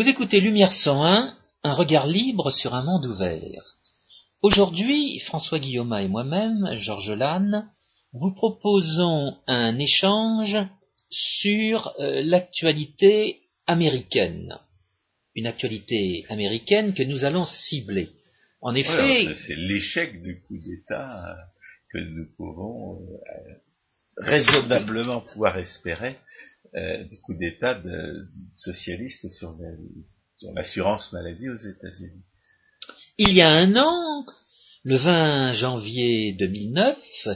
Vous écoutez Lumière 101, un regard libre sur un monde ouvert. Aujourd'hui, François Guillaume et moi-même, Georges Lannes, vous proposons un échange sur euh, l'actualité américaine. Une actualité américaine que nous allons cibler. En effet, c'est l'échec du coup d'État que nous pouvons euh, raisonnablement pouvoir espérer euh, du coup d'État de, socialiste sur l'assurance maladie aux États-Unis. Il y a un an, le 20 janvier 2009, euh,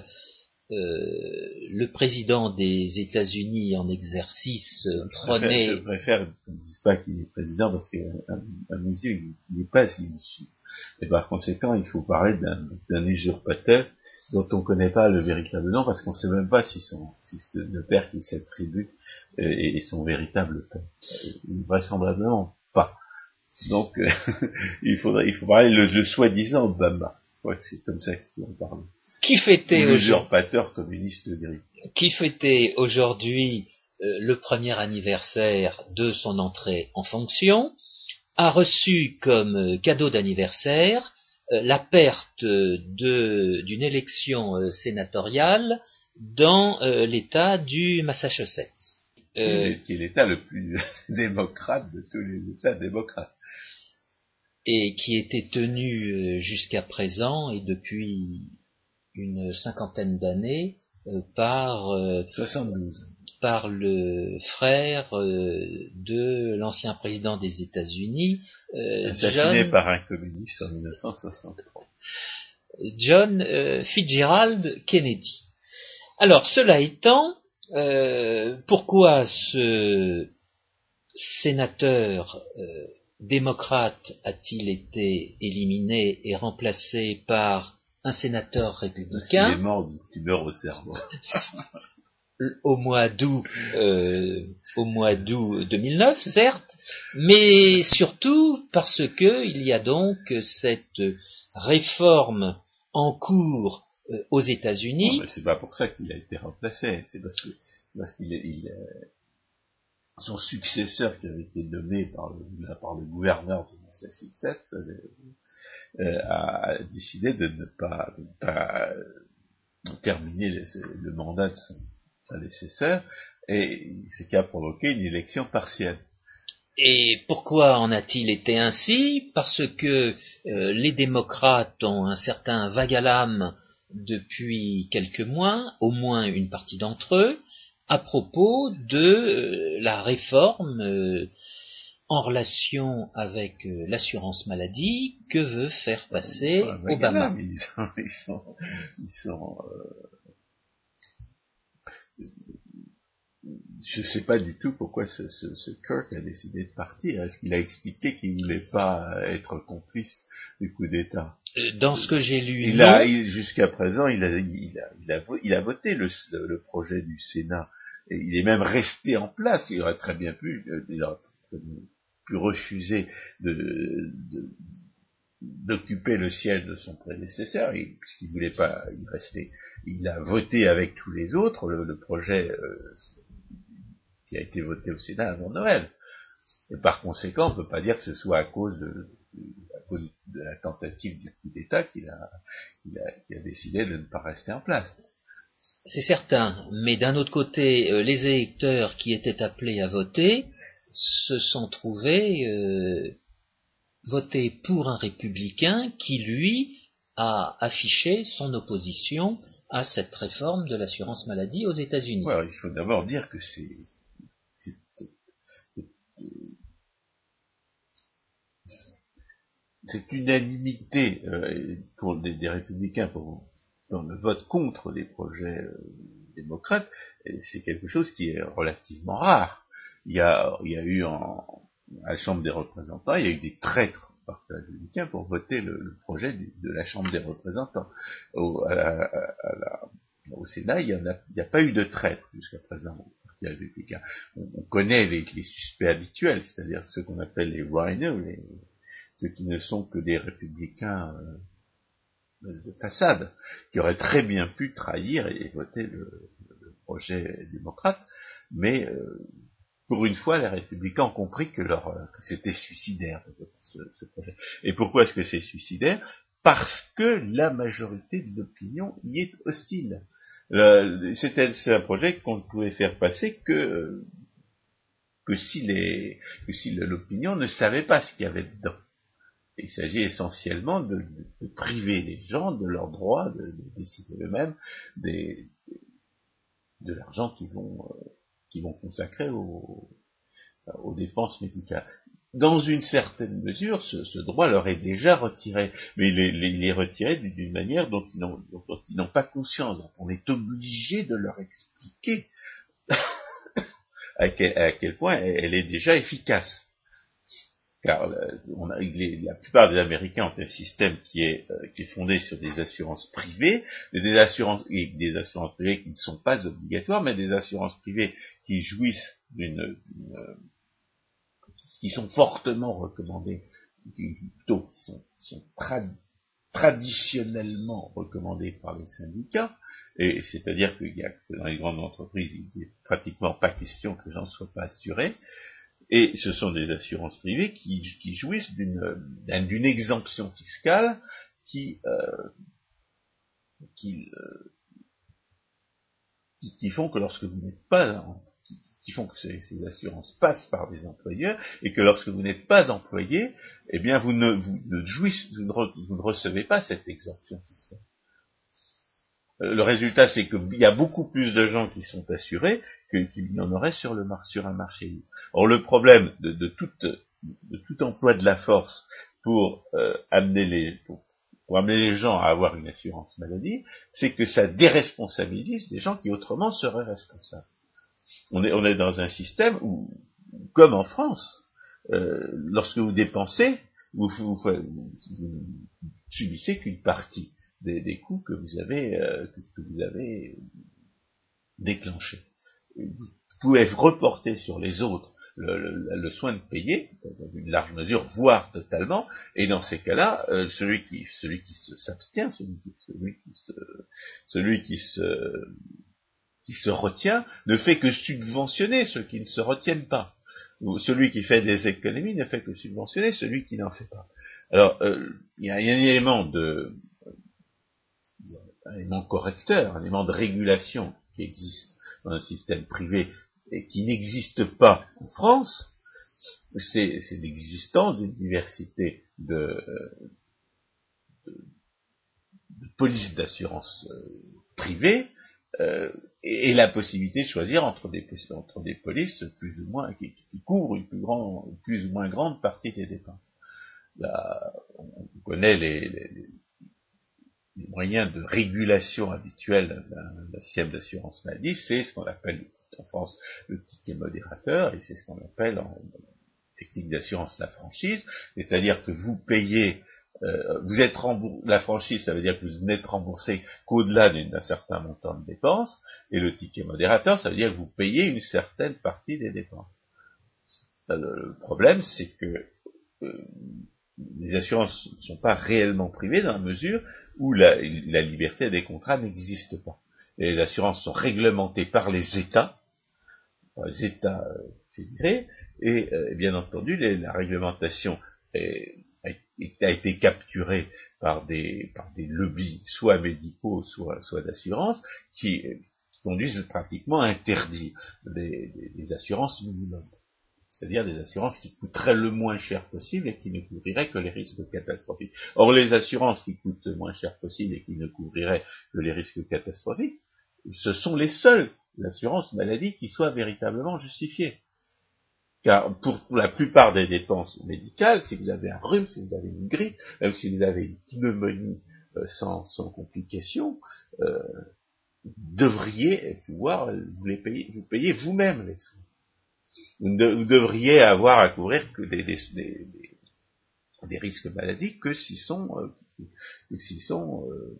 le président des États-Unis en exercice prenait. Je préfère qu'on ne dise pas qu'il est président parce qu'à mes yeux, il n'est pas issu. Et par conséquent, il faut parler d'un usurpateur dont on ne connaît pas le véritable nom parce qu'on ne sait même pas si, son, si le père qui s'attribue est, est, son véritable père. Vraisemblablement pas. Donc euh, il faudrait il faut parler le, le soi-disant Obama. Je crois que c'est comme ça en parler. Qui fêtait communiste gris. Qui fêtait aujourd'hui euh, le premier anniversaire de son entrée en fonction, a reçu comme euh, cadeau d'anniversaire euh, la perte d'une élection euh, sénatoriale dans euh, l'État du Massachusetts. qui est l'État le plus démocrate de tous les États démocrates. Et qui était tenu jusqu'à présent et depuis une cinquantaine d'années par 72 par le frère euh, de l'ancien président des États-Unis, euh, assassiné par un communiste en 1963. John euh, Fitzgerald Kennedy. Alors, cela étant, pourquoi ce sénateur démocrate a-t-il été éliminé et remplacé par un sénateur républicain? Il est mort d'une tumeur au cerveau. au mois d'août euh, au mois d'août 2009 certes mais surtout parce que il y a donc cette réforme en cours euh, aux États-Unis. c'est pas pour ça qu'il a été remplacé, c'est parce que euh, son successeur qui avait été nommé par le, le gouverneur de Massachusetts euh, a décidé de ne pas, de ne pas terminer le mandat de son, nécessaire, et ce qui a provoqué une élection partielle. Et pourquoi en a-t-il été ainsi? Parce que euh, les démocrates ont un certain vague à l'âme depuis quelques mois, au moins une partie d'entre eux, à propos de euh, la réforme euh, en relation avec l'assurance maladie que veut faire passer Obama. Ils sont, ils sont, ils sont je ne sais pas du tout pourquoi ce, ce, Kirk a décidé de partir. Est-ce qu'il a expliqué qu'il ne voulait pas être complice du coup d'État? Euh, Dans ce que j'ai lu, il a jusqu'à présent, il a, il a, il a, il a voté le, le, projet du Sénat. Et il est même resté en place. Il aurait très bien pu, euh, il aurait pu refuser de, de d'occuper le siège de son prédécesseur, puisqu'il voulait pas y rester. Il a voté avec tous les autres le, le projet euh, qui a été voté au Sénat avant Noël. Et par conséquent, on ne peut pas dire que ce soit à cause de, de la tentative du coup d'État qu'il a, a, a, décidé de ne pas rester en place. C'est certain, mais d'un autre côté, euh, les électeurs qui étaient appelés à voter se sont trouvés euh, voter pour un républicain qui, lui, a affiché son opposition à cette réforme de l'assurance maladie aux États-Unis. il faut d'abord dire que c'est cette unanimité euh, pour des, républicains pour, dans le vote contre les projets euh, démocrates, c'est quelque chose qui est relativement rare. Il y a, a eu en, à la Chambre des représentants, il y a eu des traîtres parti républicain pour voter le, projet de la Chambre des représentants. Au, au Sénat, il n'y a, pas eu de traître jusqu'à présent au On, connaît les, suspects habituels, c'est-à-dire ceux qu'on appelle les rhinos, ceux qui ne sont que des républicains euh, de façade, qui auraient très bien pu trahir et, voter le, projet démocrate, mais euh, pour une fois, les républicains ont compris que, c'était suicidaire ce, projet. Et pourquoi est-ce que c'est suicidaire? Parce que la majorité de l'opinion y est hostile. Euh, c'était un projet qu'on ne pouvait faire passer que que si les que si l'opinion ne savait pas ce qu'il y avait dedans. Il s'agit essentiellement de, priver les gens de leur droit de, de décider eux-mêmes de l'argent qu'ils vont euh, consacrer aux, aux dépenses médicales. Dans une certaine mesure, ce, droit leur est déjà retiré, mais il est, retiré d'une manière dont ils n'ont pas conscience. on est obligé de leur expliquer à, quel, point elle est déjà efficace car on a, la plupart des Américains ont un système qui est, euh, qui est fondé sur des assurances privées, des assurances, des assurances privées qui ne sont pas obligatoires, mais des assurances privées qui jouissent d'une, qui sont fortement recommandées, plutôt qui sont, traditionnellement recommandées par les syndicats, et c'est-à-dire que dans les grandes entreprises, il n'est pratiquement pas question que ne soient pas assurés, et ce sont des assurances privées qui, jouissent d'une exemption fiscale qui, euh, euh, qui, qui, font que lorsque vous n'êtes pas qui font que ces, assurances passent par des employeurs et que lorsque vous n'êtes pas employé, eh bien vous ne, vous ne jouissez, vous ne, recevez pas cette exemption fiscale. Euh, le résultat, c'est qu'il y a beaucoup plus de gens qui sont assurés qu'il y en aurait sur, le sur un marché libre. Or, le problème de, de, tout, de tout emploi de la force pour, euh, amener les, pour, amener les gens à avoir une assurance maladie, c'est que ça déresponsabilise des gens qui autrement seraient responsables. On est, dans un système où, comme en France, euh, lorsque vous dépensez, vous, vous, subissez qu'une partie des, coûts que vous avez, euh, déclenchés. Vous pouvez reporter sur les autres le, soin de payer, dans une large mesure, voire totalement, et dans ces cas-là, euh, celui qui celui s'abstient, celui, qui se celui qui se qui se retient, ne fait que subventionner ceux qui ne se retiennent pas. Celui qui fait des économies ne fait que subventionner celui qui n'en fait pas. Alors, euh, il y, a un élément de un élément correcteur, un élément de régulation qui existe un système privé et qui n'existe pas en France, c'est l'existence d'une diversité de, de, polices d'assurance euh, privées euh, et, la possibilité de choisir entre des, polices plus ou moins qui, couvrent une plus, grand, plus ou moins grande partie des dépenses. Là, on connaît les, les moyens de régulation habituels d'un système d'assurance maladie, c'est ce qu'on appelle en France le ticket modérateur, et c'est ce qu'on appelle en technique d'assurance la franchise, c'est-à-dire que vous payez, euh, vous êtes remboursé, la franchise, ça veut dire que vous n'êtes remboursé qu'au-delà d'un certain montant de dépenses, et le ticket modérateur, ça veut dire que vous payez une certaine partie des dépenses. Euh, le problème, c'est que euh, les assurances ne sont pas réellement privées dans la mesure où la, liberté des contrats n'existe pas. Les assurances sont réglementées par les États, par les États euh, fédérés, et, euh, bien entendu, la réglementation a, été capturée par des, lobbies, soit médicaux, soit, soit d'assurance, qui, conduisent pratiquement à interdire les assurances minimum c'est-à-dire des assurances qui coûteraient le moins cher possible et qui ne couvriraient que les risques catastrophiques. Or, les assurances qui coûtent le moins cher possible et qui ne couvriraient que les risques catastrophiques, ce sont les seules assurances maladie qui soient véritablement justifiées. Car pour, la plupart des dépenses médicales, si vous avez un rhume, si vous avez une grippe, même si vous avez une pneumonie euh, sans, sans complication, euh, vous devriez pouvoir vous les payer, vous payer vous-même les soins. Vous, devriez avoir à couvrir que des, risques maladies que s'ils sont, euh, s'ils sont, euh,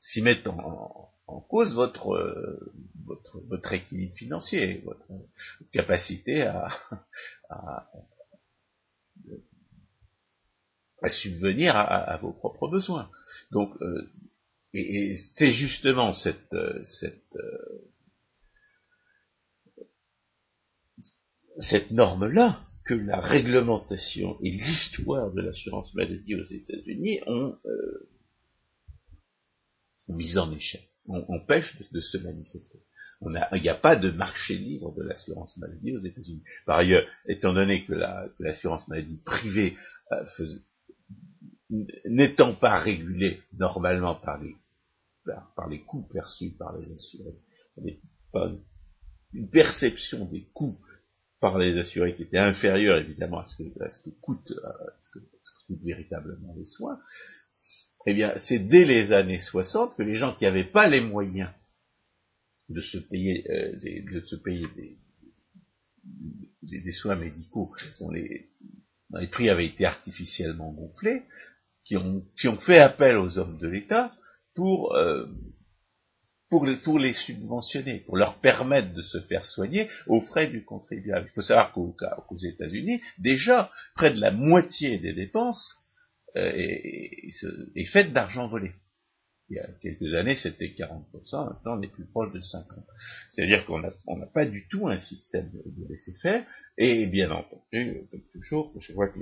s'y mettent en, en, cause votre, euh, votre, votre équilibre financier, votre, capacité à, à, à subvenir à, vos propres besoins. Donc, euh, et, c'est justement cette, cette cette norme-là que la réglementation et l'histoire de l'assurance maladie aux États-Unis ont, euh, mis en échec, on empêche de, se manifester. Il n'y a, pas de marché libre de l'assurance maladie aux États-Unis. Par ailleurs, étant donné que l'assurance maladie privée euh, n'étant pas régulée normalement par les, par, les coûts perçus par les assurés, pas une perception des coûts par les assurés qui était inférieure évidemment à ce que, à ce que coûte, ce que, véritablement les soins, eh bien, c'est dès les années 60 que les gens qui n'avaient pas les moyens de se payer, euh, de se payer des, soins médicaux dont les, prix avaient été artificiellement gonflés, qui ont, fait appel aux hommes de l'État pour euh, pour les, pour les subventionner, pour leur permettre de se faire soigner aux frais du contribuable. Il faut savoir qu'aux États-Unis, déjà, près de la moitié des dépenses est, est faite d'argent volé il y a quelques années, c'était 40%, maintenant on est plus proche de 50%. C'est-à-dire qu'on n'a pas du tout un système de, laisser-faire, et bien entendu, comme toujours, chaque fois, que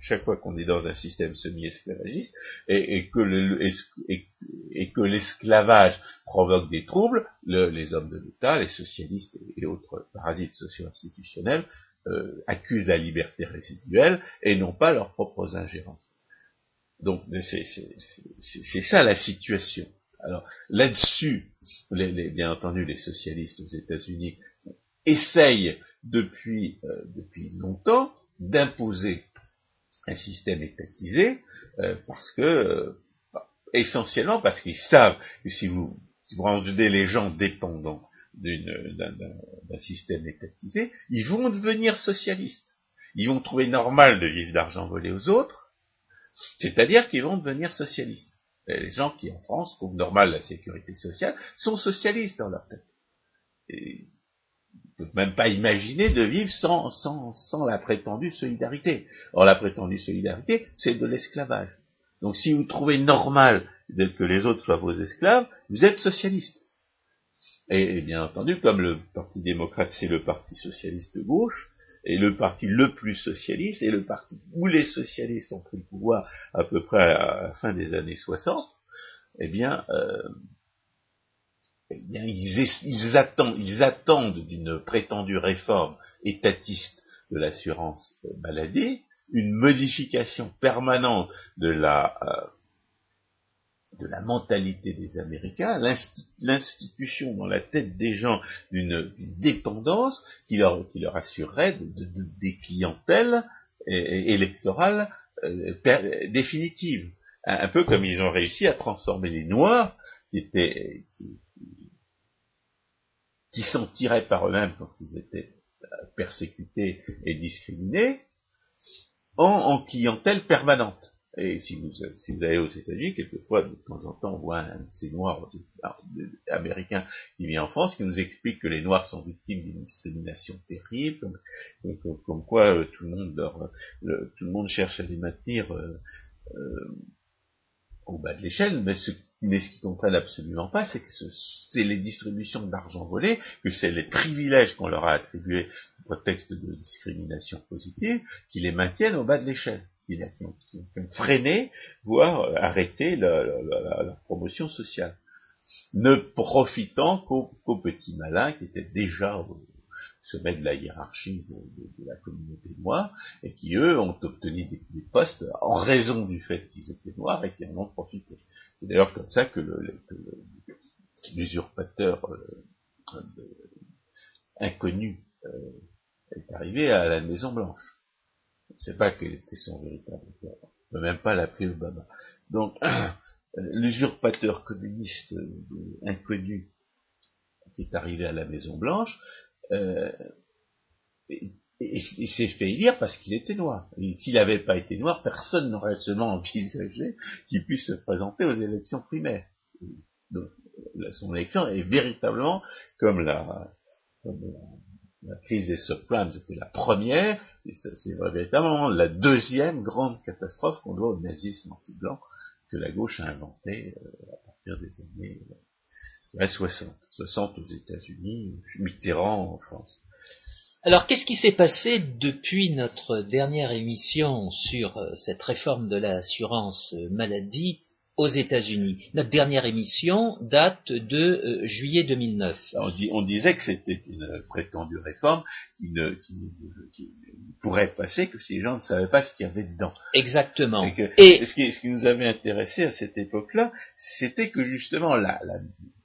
chaque fois qu'on est dans un système semi-esclavagiste, et, que l'esclavage provoque des troubles, les hommes de l'État, les socialistes et, autres parasites socio-institutionnels, euh, accusent la liberté résiduelle et non pas leurs propres ingérences. Donc c'est ça la situation. Alors là-dessus, bien entendu, les socialistes aux États-Unis essayent depuis, euh, depuis longtemps d'imposer un système étatisé euh, parce que euh, essentiellement parce qu'ils savent que si vous, si vous rendez les gens dépendants d'un système étatisé, ils vont devenir socialistes. Ils vont trouver normal de vivre d'argent volé aux autres, c'est-à-dire qu'ils vont devenir socialistes. les gens qui, en France, trouvent normal la sécurité sociale, sont socialistes dans leur tête. Et ne peuvent même pas imaginer de vivre sans, la prétendue solidarité. Or, la prétendue solidarité, c'est de l'esclavage. Donc, si vous trouvez normal que les autres soient vos esclaves, vous êtes socialiste. Et, et bien entendu, comme le Parti démocrate, c'est le Parti socialiste de gauche, et le parti le plus socialiste, et le parti où les socialistes ont pris le pouvoir à peu près à la fin des années 60, eh bien, euh, eh bien ils, attendent, ils attendent d'une prétendue réforme étatiste de l'assurance maladie une modification permanente de la euh, de la mentalité des Américains, l'institution dans la tête des gens d'une dépendance qui leur, qui assurerait des clientèles électorales euh, définitives. Un, peu comme ils ont réussi à transformer les Noirs, qui étaient qui, qui s'en tiraient par eux-mêmes quand ils étaient euh, persécutés et discriminés, en, en clientèle permanente. Et si vous, si vous allez aux États-Unis, quelquefois, de temps en temps, on voit un de ces noirs américains qui vient en France, qui nous explique que les noirs sont victimes d'une discrimination terrible, comme, comme, quoi euh, tout le monde leur, tout le monde cherche à les maintenir euh, euh, au bas de l'échelle, mais ce, mais ce qu'ils comprennent absolument pas, c'est que c'est les distributions d'argent volé, que c'est les privilèges qu'on leur a attribués au prétexte de discrimination positive, qui les maintiennent au bas de l'échelle qui, ont, freiné, voire euh, arrêté la, promotion sociale, ne profitant qu'aux petits malins qui étaient déjà au sommet de la hiérarchie de, la communauté noire, et qui, eux, ont obtenu des, postes en raison du fait qu'ils étaient noirs et qui en ont profité. C'est d'ailleurs comme ça que l'usurpateur euh, inconnu euh, est arrivé à la Maison Blanche. C'est pas quel était son véritable peut même pas l'appeler Obama. Donc, l'usurpateur communiste euh, inconnu qui est arrivé à la Maison Blanche, euh, il s'est fait élire parce qu'il était noir. S'il n'avait pas été noir, personne n'aurait seulement envisagé qu'il puisse se présenter aux élections primaires. Donc, son élection est véritablement comme la la crise des subprimes était la première, et c'est véritablement la deuxième grande catastrophe qu'on doit au nazisme anti-blanc que la gauche a inventé euh, à partir des années 60. Euh, 60 aux États-Unis, Mitterrand en France. Alors, qu'est-ce qui s'est passé depuis notre dernière émission sur euh, cette réforme de l'assurance maladie aux États-Unis. Notre dernière émission date de euh, juillet 2009. On, disait que c'était une prétendue réforme qui ne, pourrait passer que si les gens ne savaient pas ce qu'il y avait dedans. Exactement. Et, ce, qui, nous avait intéressé à cette époque-là, c'était que justement la,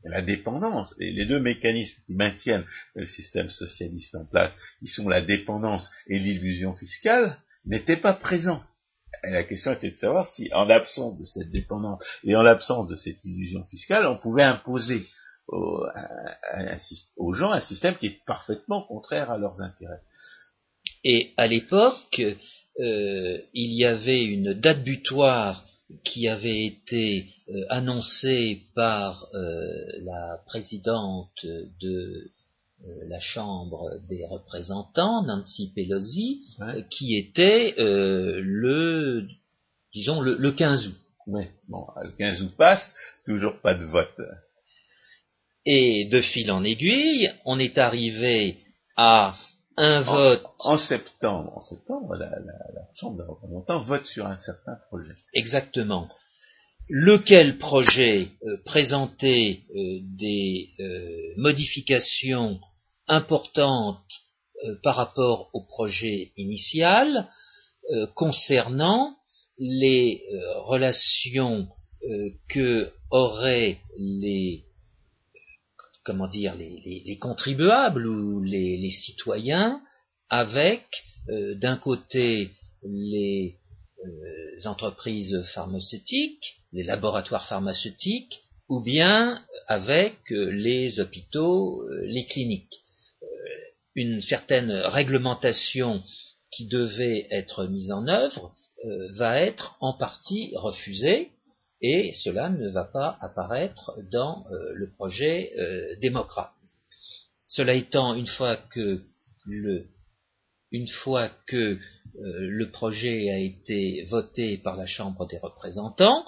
la, dépendance, et les deux mécanismes qui maintiennent le système socialiste en place, qui sont la dépendance et l'illusion fiscale, n'étaient pas présents. La question était de savoir si, en l'absence de cette dépendance et en l'absence de cette illusion fiscale, on pouvait imposer aux, gens un système qui est parfaitement contraire à leurs intérêts. Et à l'époque, euh, il y avait une date butoir qui avait été euh, annoncée par euh, la présidente de la Chambre des représentants, Nancy Pelosi, euh, qui était euh, le, disons, le, 15 août. Oui, bon, le 15 août passe, toujours pas de vote. Et de fil en aiguille, on est arrivé à un vote. En septembre, en septembre, la, Chambre des représentants vote sur un certain projet. Exactement lequel projet présentait des modifications importante euh, par rapport au projet initial euh, concernant les euh, relations que auraient les comment dire les, contribuables ou les, citoyens avec d'un côté les entreprises pharmaceutiques, les laboratoires pharmaceutiques, ou bien avec les hôpitaux, les cliniques une certaine réglementation qui devait être mise en œuvre euh, va être en partie refusée et cela ne va pas apparaître dans euh, le projet euh, démocrate. Cela étant, une fois que le, une fois que le projet a été voté par la Chambre des représentants,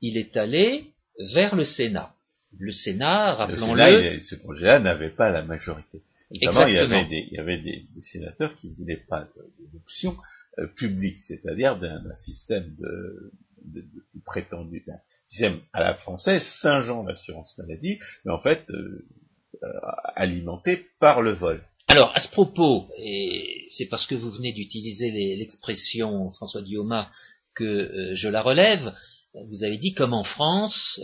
il est allé vers le Sénat. Le Sénat, rappelons-le. Ce projet-là n'avait pas la majorité. Notamment, il y avait des, il y avait des, sénateurs qui ne voulaient pas d'option euh, publique, c'est-à-dire d'un système de, de, de prétendu, d'un système à la française, Saint-Jean l'assurance maladie, mais en fait euh, euh, alimenté par le vol. Alors, à ce propos, et c'est parce que vous venez d'utiliser l'expression François Guillaume que je la relève, vous avez dit comme en France,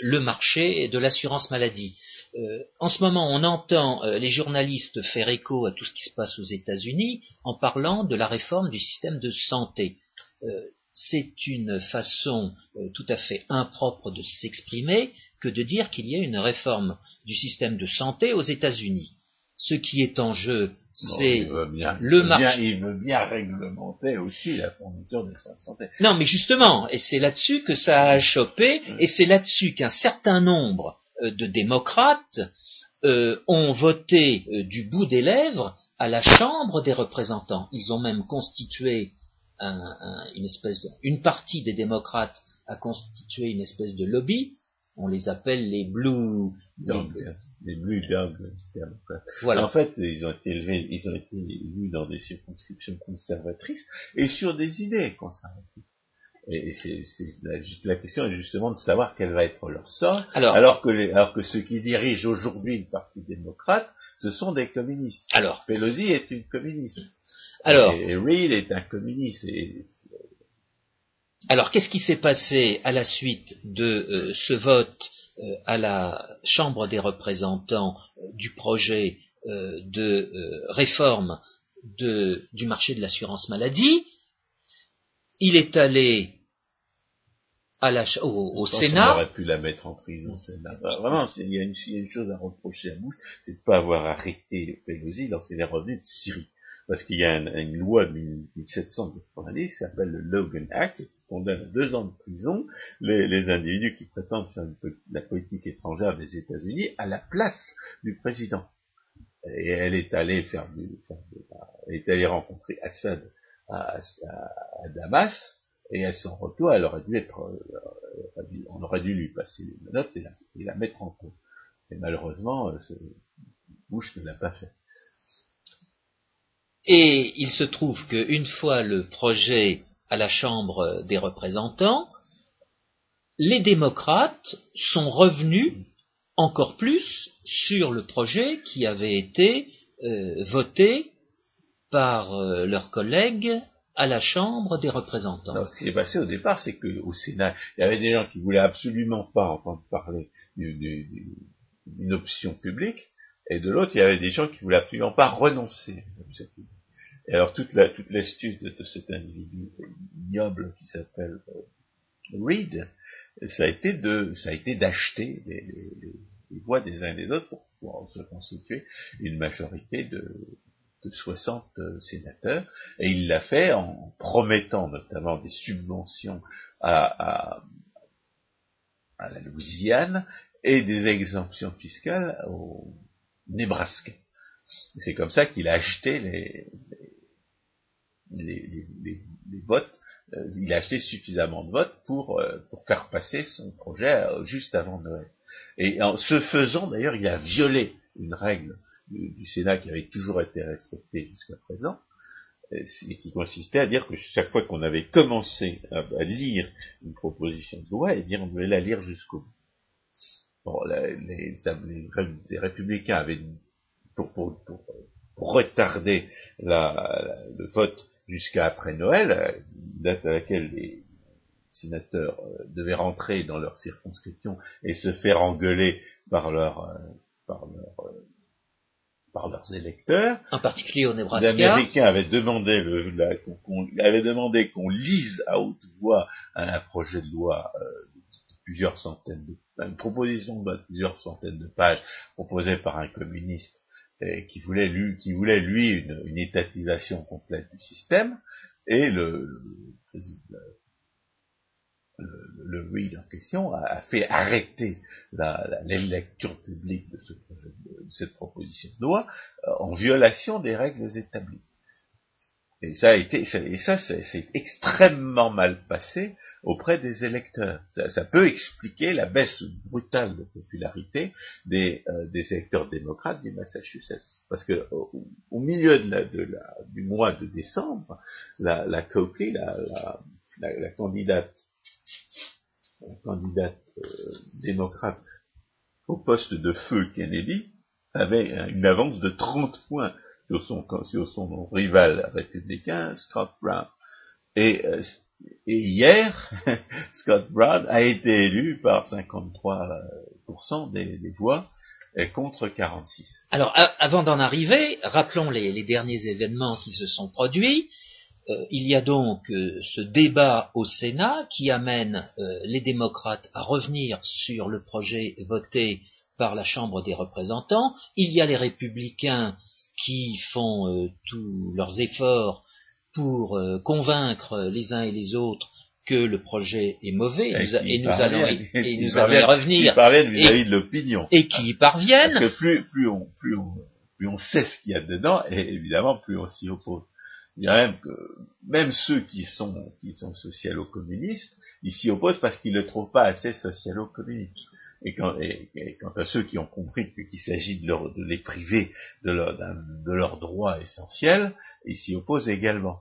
le marché de l'assurance maladie. Euh, en ce moment, on entend euh, les journalistes faire écho à tout ce qui se passe aux États-Unis en parlant de la réforme du système de santé. Euh, c'est une façon tout à fait impropre de s'exprimer que de dire qu'il y a une réforme du système de santé aux États-Unis. Ce qui est en jeu, c'est le marché. Il veut bien réglementer aussi la fourniture des soins de santé. Non, mais justement, et c'est là-dessus que ça a chopé, et c'est là-dessus qu'un certain nombre de démocrates euh, ont voté euh, du bout des lèvres à la Chambre des représentants. Ils ont même constitué une espèce de, une partie des démocrates a constitué une espèce de lobby. On les appelle les Blue Dogs. Les Blue Dogs. Voilà. En fait, ils ont été élevés, ils ont été élus dans des circonscriptions conservatrices et sur des idées conservatrices. Et c'est, la, question est justement de savoir quel va être leur sort, alors, que, alors que ceux qui dirigent aujourd'hui le Parti démocrate, ce sont des communistes. Alors, Pelosi est une communiste. Alors, et, Reed est un communiste. alors, qu'est-ce qui s'est passé à la suite de euh, ce vote euh, à la Chambre des représentants euh, du projet de réforme de, du marché de l'assurance maladie? Il est allé à la, au, au Sénat. On aurait pu la mettre en prison, Sénat. vraiment, il y, a une, chose à reprocher à Bush, c'est de ne pas avoir arrêté Pelosi lorsqu'il est revenu de Syrie. Parce qu'il y a une, loi de 1790 qui s'appelle le Logan Act, qui condamne à deux ans de prison les, individus qui prétendent faire la politique étrangère des États-Unis à la place du président. Et elle est allée faire elle est allée rencontrer Assad à, Damas, et à son retour, elle aurait dû être, euh, on aurait dû lui passer les menottes et la, mettre en cause. Et malheureusement, euh, Bush ne l'a pas fait. Et il se trouve qu'une fois le projet à la Chambre des représentants, les démocrates sont revenus encore plus sur le projet qui avait été euh, voté par euh, leurs collègues à la Chambre des représentants. ce qui s'est passé au départ, c'est qu'au Sénat, il y avait des gens qui voulaient absolument pas entendre parler d'une option publique, et de l'autre, il y avait des gens qui voulaient absolument pas renoncer à l'option publique. Et alors toute l'astuce de, cet individu ignoble qui s'appelle euh, Reed, ça a été d'acheter les, voix des uns et des autres pour pouvoir se constituer une majorité de 60 euh, sénateurs, et il l'a fait en promettant notamment des subventions à, la Louisiane et des exemptions fiscales au Nebraska. C'est comme ça qu'il a acheté les, les, votes, euh, il a acheté suffisamment de votes pour, euh, pour faire passer son projet juste avant Noël. Et en ce faisant, d'ailleurs, il a violé une règle du, Sénat qui avait toujours été respectée jusqu'à présent, et qui consistait à dire que chaque fois qu'on avait commencé à, lire une proposition de loi, eh bien, on devait la lire jusqu'au bout. Bon, les, les, républicains avaient, pour, pour, pour, retarder la, le vote jusqu'à après Noël, date à laquelle les sénateurs euh, devaient rentrer dans leur circonscription et se faire engueuler par leur, euh, par leur euh, par leurs électeurs. En particulier au Nebraska. Les Américains avaient demandé, le, demandé qu'on lise à haute voix un, projet de loi de plusieurs centaines de, une proposition de plusieurs centaines de pages proposée par un communiste qui voulait lui, qui voulait lui une, étatisation complète du système, et le, le, Reed en question a, fait arrêter la, lecture publique de, cette proposition de loi euh, en violation des règles établies. Et ça a été, et ça, c'est extrêmement mal passé auprès des électeurs. Ça, peut expliquer la baisse brutale de popularité des, euh, des électeurs démocrates du Massachusetts. Parce que au, milieu de la, du mois de décembre, la, la la, candidate, candidate euh, démocrate au poste de feu Kennedy, avait une avance de 30 points sur son, rival républicain, Scott Brown. Et, euh, hier, Scott Brown a été élu par 53% des, voix contre 46. Alors, avant d'en arriver, rappelons les, derniers événements qui se sont produits. Euh, il y a donc euh, ce débat au Sénat qui amène les démocrates à revenir sur le projet voté par la Chambre des représentants. Il y a les républicains qui font euh, tous leurs efforts pour euh, convaitre les uns et les autres que le projet est mauvais, et, nous, allons, et, nous allons y revenir. vis-à-vis de l'opinion. Et qui y parviennent. Parce que plus, plus, on, plus, on, plus on sait ce qu'il y a dedans, et évidemment, plus on s'y oppose. Y a même que, même ceux qui sont, qui sont socialo-communistes, ils s'y opposent parce qu'ils ne le trouvent pas assez socialo-communiste. Et quant, à ceux qui ont compris qu'il s'agit de, de, les priver de, de leurs droits essentiels, ils s'y opposent également.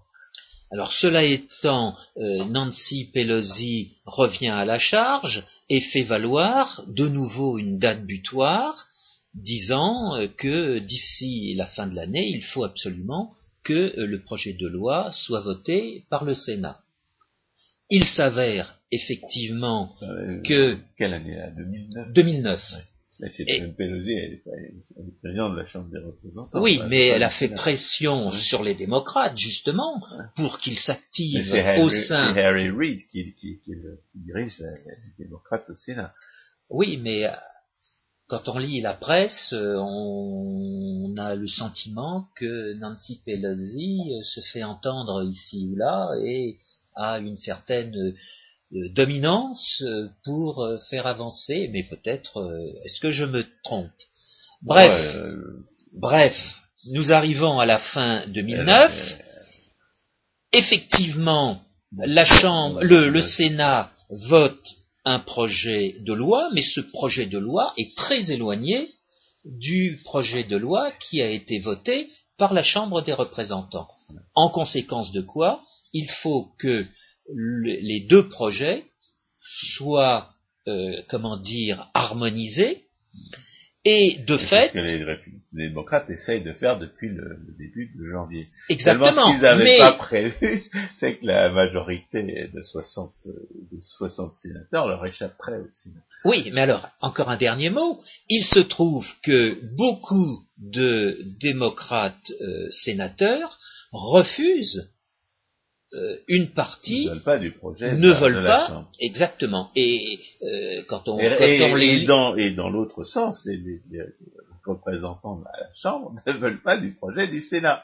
Alors cela étant, euh, Nancy Pelosi revient à la charge et fait valoir de nouveau une date butoir, disant euh, que d'ici la fin de l'année, il faut absolument que euh, le projet de loi soit voté par le Sénat. Il s'avère effectivement euh, que... Quelle année 2009 2009. Mais c'est. Pelosi, elle est, présidente de la Chambre des représentants. Oui, mais elle a fait pression sur les démocrates, justement, pour qu'ils s'activent au sein... C'est Harry Reid qui, qui, qui, dirige les démocrates au Sénat. Oui, mais quand on lit la presse, euh, on a le sentiment que Nancy Pelosi se fait entendre ici ou là et a une certaine euh, dominance euh, pour euh, faire avancer, mais peut-être est-ce que je me trompe? Bref, bref, nous arrivons à la fin 2009. Effectivement, la Chambre, le, le Sénat vote un projet de loi, mais ce projet de loi est très éloigné du projet de loi qui a été voté par la Chambre des représentants. En conséquence de quoi, il faut que les deux projets soient, euh, comment dire, harmonisés, et de fait. Ce que les, démocrates essayent de faire depuis le, début de janvier. Exactement. ce qu'ils n'avaient pas prévu, c'est que la majorité de 60, de 60 sénateurs leur échapperait au Sénat. Oui, mais alors, encore un dernier mot. Il se trouve que beaucoup de démocrates euh, sénateurs refusent euh, une partie ne veulent pas du projet ne veulent pas exactement. Et euh, quand on, et, dans et dans l'autre sens les, représentants de la Chambre ne veulent pas du projet du Sénat.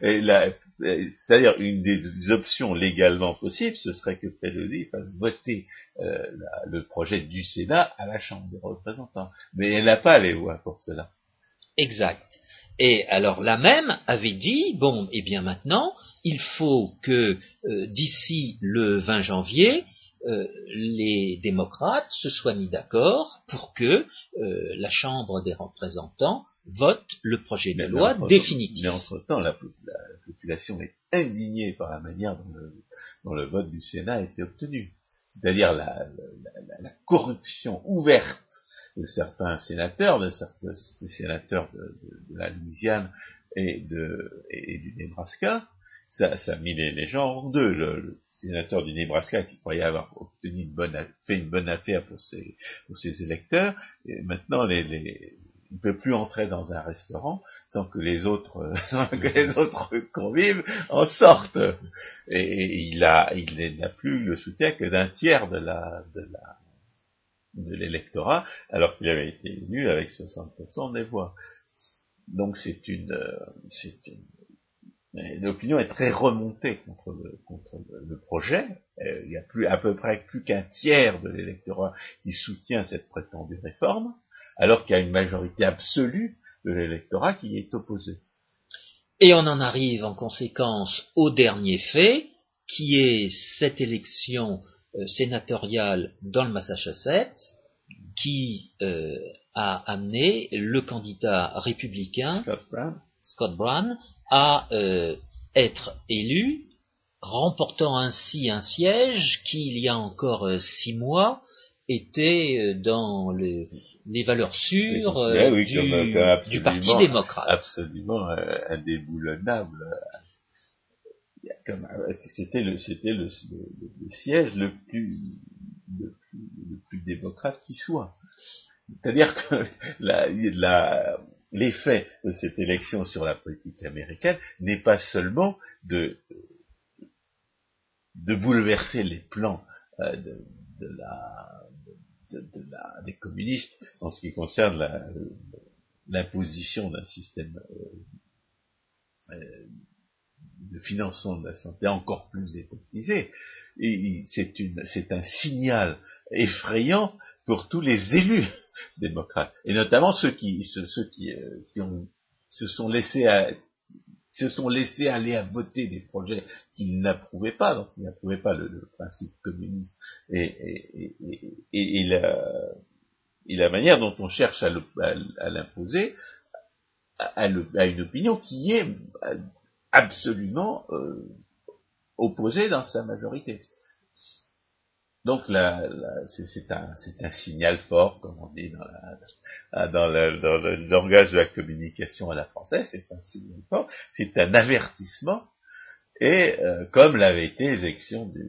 C'est-à-dire une des options légalement possibles ce serait que Pelosi fasse voter euh, le projet du Sénat à la Chambre des représentants. Mais elle n'a pas les voix pour cela. Exact et alors la même avait dit, bon, eh bien maintenant, il faut que euh, d'ici le 20 janvier, euh, les démocrates se soient mis d'accord pour que euh, la Chambre des représentants vote le projet de loi définitif. Mais entre-temps, la, population est indignée par la manière dont le, vote du Sénat a été obtenu. C'est-à-dire la, corruption ouverte de certains sénateurs, de certains sénateurs de, la Louisiane et, de, et, du Nebraska, ça, ça a mis les, gens en deux. Le, sénateur du Nebraska qui croyait avoir obtenu une bonne, fait une bonne affaire pour ses, pour ses électeurs, et maintenant il ne peut plus entrer dans un restaurant sans que les autres, sans que les autres convives en sortent. Et, il a, il n'a plus le soutien que d'un tiers de la, de la, de l'électorat, alors qu'il avait été élu avec 60% des voix. Donc c'est une, euh, c'est une, l'opinion est très remontée contre le, contre le, projet. Euh, il y a plus, à peu près plus qu'un tiers de l'électorat qui soutient cette prétendue réforme, alors qu'il y a une majorité absolue de l'électorat qui y est opposé. Et on en arrive en conséquence au dernier fait, qui est cette élection sénatoriale dans le Massachusetts qui euh, a amené le candidat républicain Scott Brown, à euh, être élu, remportant ainsi un siège qui, il y a encore six mois, était dans les valeurs sûres du, Parti démocrate. Absolument indéboulonnable c'était le c'était le, siège le plus, démocrate qui soit? C'est-à-dire que l'effet de cette élection sur la politique américaine n'est pas seulement de bouleverser les plans euh, des communistes en ce qui concerne l'imposition d'un système euh, euh, de financement de la santé encore plus étatisé, c'est un signal effrayant pour tous les élus démocrates, et notamment ceux qui, ceux, qui, euh, qui ont, se sont laissés à, se sont laissés aller à voter des projets qu'ils n'approuvaient pas, donc ils n'approuvaient pas le, principe communiste et, et, et, et, la, et la manière dont on cherche à l'imposer à, une opinion qui est absolument euh, opposé dans sa majorité. Donc là, c'est un, un, signal fort, comme on dit dans, la, dans, le, dans le, langage de la communication à la française, c'est un signal fort, c'est un avertissement, et euh, comme l'avaient été les élections du,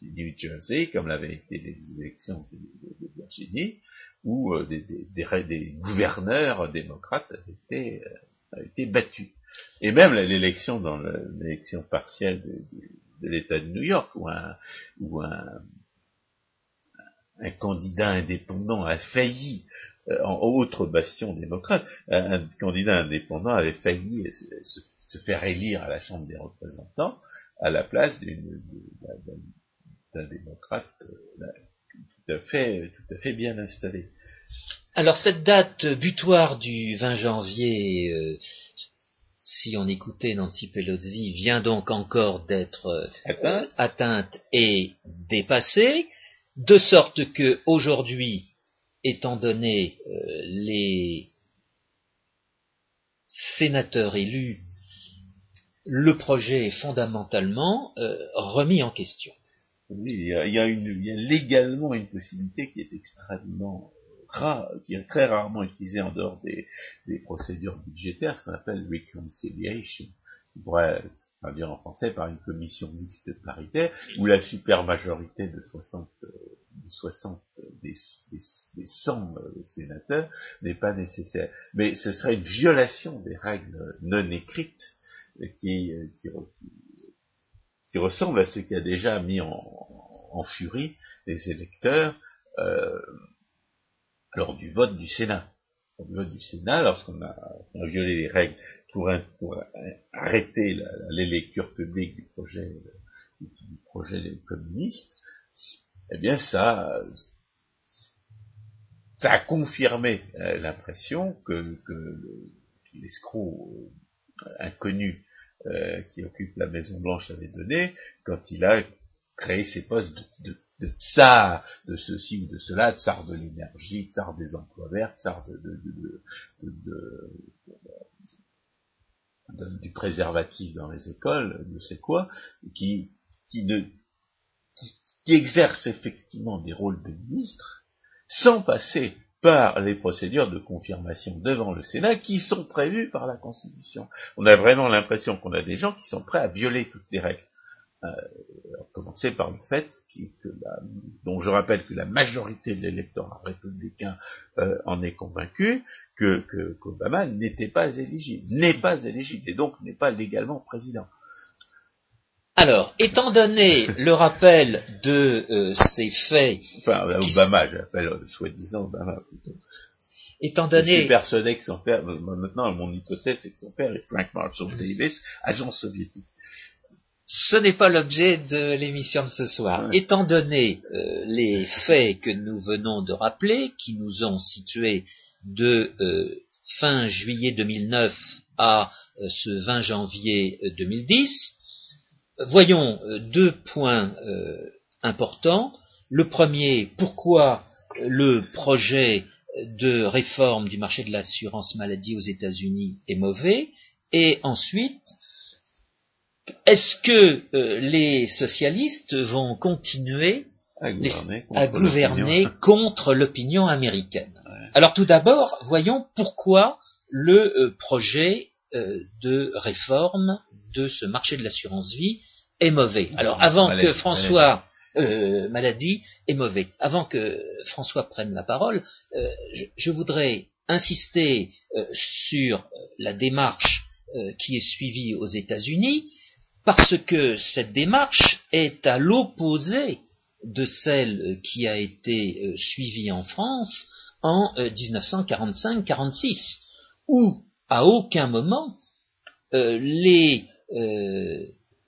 du, New Jersey, comme l'avaient été les élections de, de Virginie, où euh, des, des, des, gouverneurs démocrates avaient été, euh, avaient été battus. Et même l'élection dans l'élection partielle de, l'État de New York, où un candidat indépendant a failli, euh, en autre bastion démocrate, un, candidat indépendant avait failli se, faire élire à la Chambre des représentants à la place d'un démocrate euh, tout à fait, tout à fait bien installé. Alors cette date butoir du 20 janvier euh, si on écoutait Nancy Pelosi, vient donc encore d'être euh, atteinte. et dépassée, de sorte que aujourd'hui, étant donné euh, les sénateurs élus le projet est fondamentalement euh, remis en question. Oui, il y, a, il, y a une, il y, a, légalement une possibilité qui est extrêmement qui est très rarement utilisée en dehors des, des procédures budgétaires, ce qu'on appelle reconciliation. On pourrait traduire en français par une commission mixte paritaire, où la supermajorité de 60, de 60 des, des, des 100 sénateurs n'est pas nécessaire. Mais ce serait une violation des règles non écrites qui, qui, qui ressemble à ce qui a déjà mis en, furie les électeurs euh, lors du vote du Sénat. Lors du vote du Sénat, lorsqu'on a, violé les règles pour, un, pour arrêter lectures publiques du projet, du projet communiste, eh bien ça, ça a confirmé euh, l'impression que, l'escroc inconnu euh, qui occupe la Maison Blanche avait donné quand il a créé ses postes de, de tsar de ceci ou de cela, tsar de l'énergie, tsar des emplois verts, tsar de, du préservatif dans les écoles, ne sais quoi, qui, qui, ne, qui, qui exerce effectivement des rôles de ministre sans passer par les procédures de confirmation devant le Sénat qui sont prévues par la Constitution. On a vraiment l'impression qu'on a des gens qui sont prêts à violer toutes les règles. Euh, commencer par le fait que la, dont je rappelle que la majorité de l'électorat républicain euh, en est convaincu, que qu'Obama n'était pas éligible, n'est pas éligible et donc n'est pas légalement président. Alors, étant donné le rappel de euh, ces faits... Enfin, Obama, j'appelle euh, soi-disant Obama plutôt. Étant donné... Je suis persuadé que son père, maintenant mon hypothèse c'est que son père est Frank Marshall Davis, agent soviétique. Ce n'est pas l'objet de l'émission de ce soir. Ouais. Étant donné euh, les faits que nous venons de rappeler, qui nous ont situés de euh, fin juillet 2009 à euh, ce 20 janvier 2010, voyons deux points importants. Le premier, pourquoi le projet de réforme du marché de l'assurance maladie aux États-Unis est mauvais, et ensuite, est-ce que euh, les socialistes vont continuer à gouverner, les, contre, à gouverner contre l'opinion américaine? Ouais. Alors tout d'abord, voyons pourquoi le euh, projet de réforme de ce marché de l'assurance vie est mauvais. Alors avant maladie, que François euh, maladie est mauvais. Avant que François prenne la parole, euh, je, je, voudrais insister euh, sur la démarche qui est suivie aux États-Unis, parce que cette démarche est à l'opposé de celle qui a été suivie en France en 1945-46, où à aucun moment les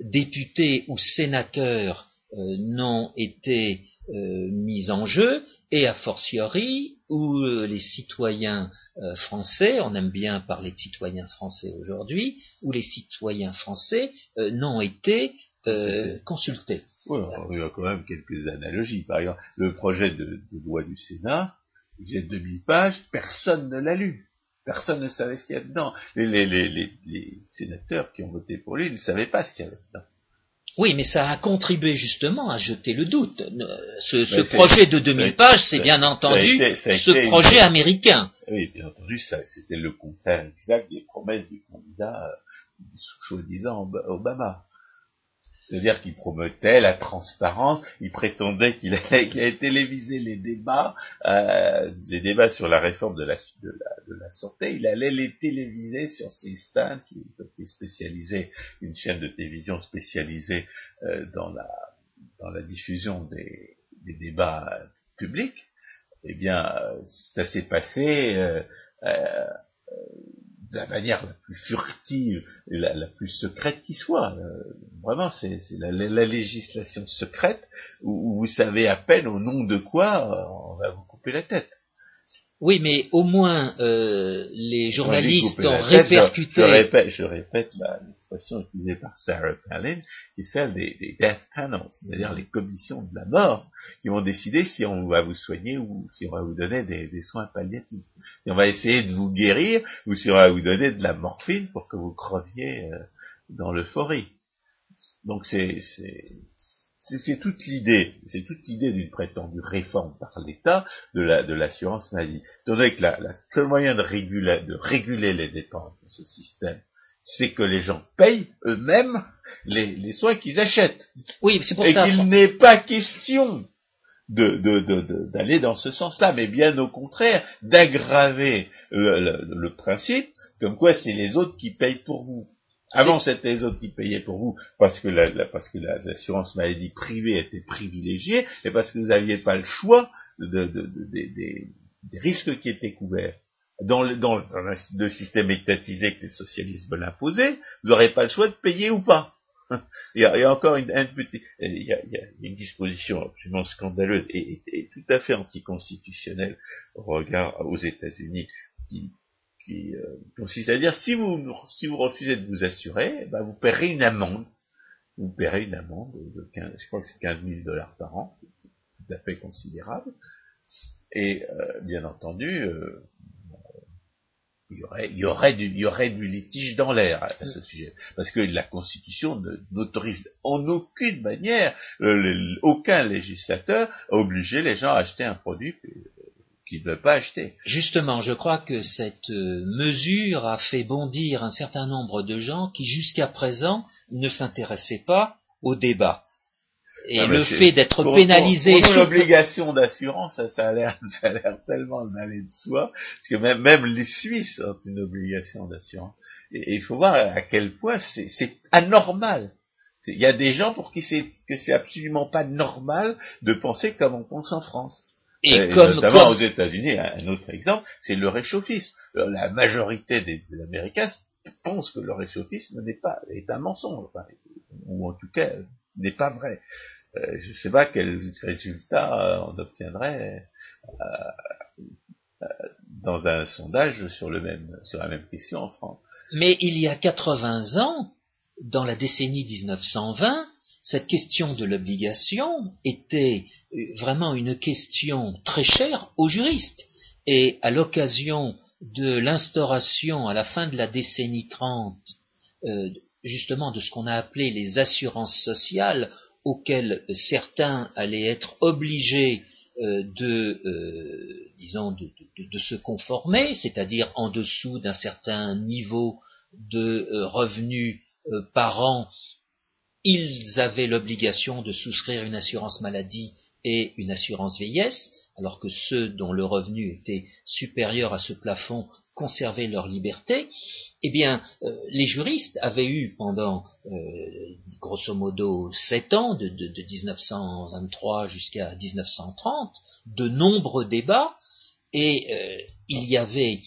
députés ou sénateurs euh, n'ont été euh, mis en jeu, et a fortiori où euh, les citoyens français, on aime bien parler de citoyens français aujourd'hui, où les citoyens français n'ont été consultés. Oui, il y a quand même quelques analogies. Par exemple, le projet de, de loi du Sénat, il faisait 2000 pages, personne ne l'a lu. Personne ne savait ce qu'il y a dedans. Les, les, les, les, sénateurs qui ont voté pour lui ne savaient pas ce qu'il y avait dedans. Oui, mais ça a contribué justement à jeter le doute. Ce, ce projet de 2000 pages, c'est bien entendu été, ce projet une... américain. Oui, bien entendu, c'était le contraire exact des promesses du candidat soi-disant Obama. C'est-à-dire qu'il promettait la transparence, il prétendait qu'il allait, allait, téléviser les débats, euh, les débats sur la réforme de la, santé, il allait les téléviser sur C-SPAN, qui, qui, est spécialisé, une chaîne de télévision spécialisée euh, dans, la, diffusion des, débats publics. Eh bien, ça s'est passé euh, la manière la plus furtive et la, plus secrète qui soit. Euh, vraiment, c'est la, la, législation secrète où, où, vous savez à peine au nom de quoi euh, on va vous couper la tête. Oui, mais au moins euh, les journalistes ont répercuté. Je, je, répète, je répète l'expression utilisée par Sarah Palin, qui est celle des, des death panels, c'est-à-dire les commissions de la mort, qui vont décider si on va vous soigner ou si on va vous donner des, des soins palliatifs. Si on va essayer de vous guérir ou si on va vous donner de la morphine pour que vous creviez euh, dans l'euphorie. Donc c'est c'est toute l'idée, c'est toute l'idée d'une prétendue réforme par l'État de la de l'assurance maladie. Étant que la, la seul moyen de réguler, de réguler les dépenses de ce système, c'est que les gens payent eux-mêmes les, les, soins qu'ils achètent. Oui, c'est pour et ça. Et qu'il n'est pas question de, de, de, d'aller dans ce sens-là, mais bien au contraire, d'aggraver le, le, le, principe, comme quoi c'est les autres qui payent pour vous. Avant, c'était les autres qui payaient pour vous parce que la, la parce que l'assurance maladie privée était privilégiée et parce que vous n'aviez pas le choix de, de, de, des, des risques qui étaient couverts. Dans le, dans, le, système étatisé que les socialistes veulent imposer, vous n'aurez pas le choix de payer ou pas. Il y a, il y a encore une, un petit, il y a, il y a, une disposition absolument scandaleuse et, et, et tout à fait anticonstitutionnelle au regard aux États-Unis qui, qui euh, consiste à dire si vous si vous refusez de vous assurer, ben vous paierez une amende. Vous paierez une amende de 15, je crois que c'est 15 000 dollars par an, tout à fait considérable. Et euh, bien entendu, euh, il y aurait, il y aurait du, il y aurait du litige dans l'air à, ce sujet, parce que la Constitution n'autorise en aucune manière le, aucun législateur à obliger les gens à acheter un produit qu'ils ne veulent pas acheter. Justement, je crois que cette euh, mesure a fait bondir un certain nombre de gens qui jusqu'à présent ne s'intéressaient pas au débat. Et ah, le fait d'être pénalisé. Pour, l'obligation d'assurance, ça, ça, a l'air, ça a l'air tellement d'aller de soi, parce que même, même les Suisses ont une obligation d'assurance. Et, il faut voir à quel point c'est, c'est anormal. Il y a des gens pour qui c'est que c'est absolument pas normal de penser comme on pense en France. Et, comme, notamment aux États-Unis, un autre exemple, c'est le réchauffisme. La majorité des, des Américains pensent que le réchauffisme n'est pas est un mensonge, enfin, ou en tout cas n'est pas vrai. Euh, je ne sais pas quel résultat on obtiendrait euh, dans un sondage sur, le même, sur la même question en France. Mais il y a 80 ans, dans la décennie 1920, cette question de l'obligation était euh, vraiment une question très chère aux juristes. Et à l'occasion de l'instauration à la fin de la décennie 30, justement de ce qu'on a appelé les assurances sociales, auxquelles certains allaient être obligés euh, de, euh, disons, de, de, se conformer, c'est-à-dire en dessous d'un certain niveau de euh, revenus par an ils avaient l'obligation de souscrire une assurance maladie et une assurance vieillesse, alors que ceux dont le revenu était supérieur à ce plafond conservaient leur liberté, eh bien, euh, les juristes avaient eu pendant euh, grosso modo sept ans, de, de, de 1923 jusqu'à 1930, de nombreux débats, et euh, il y avait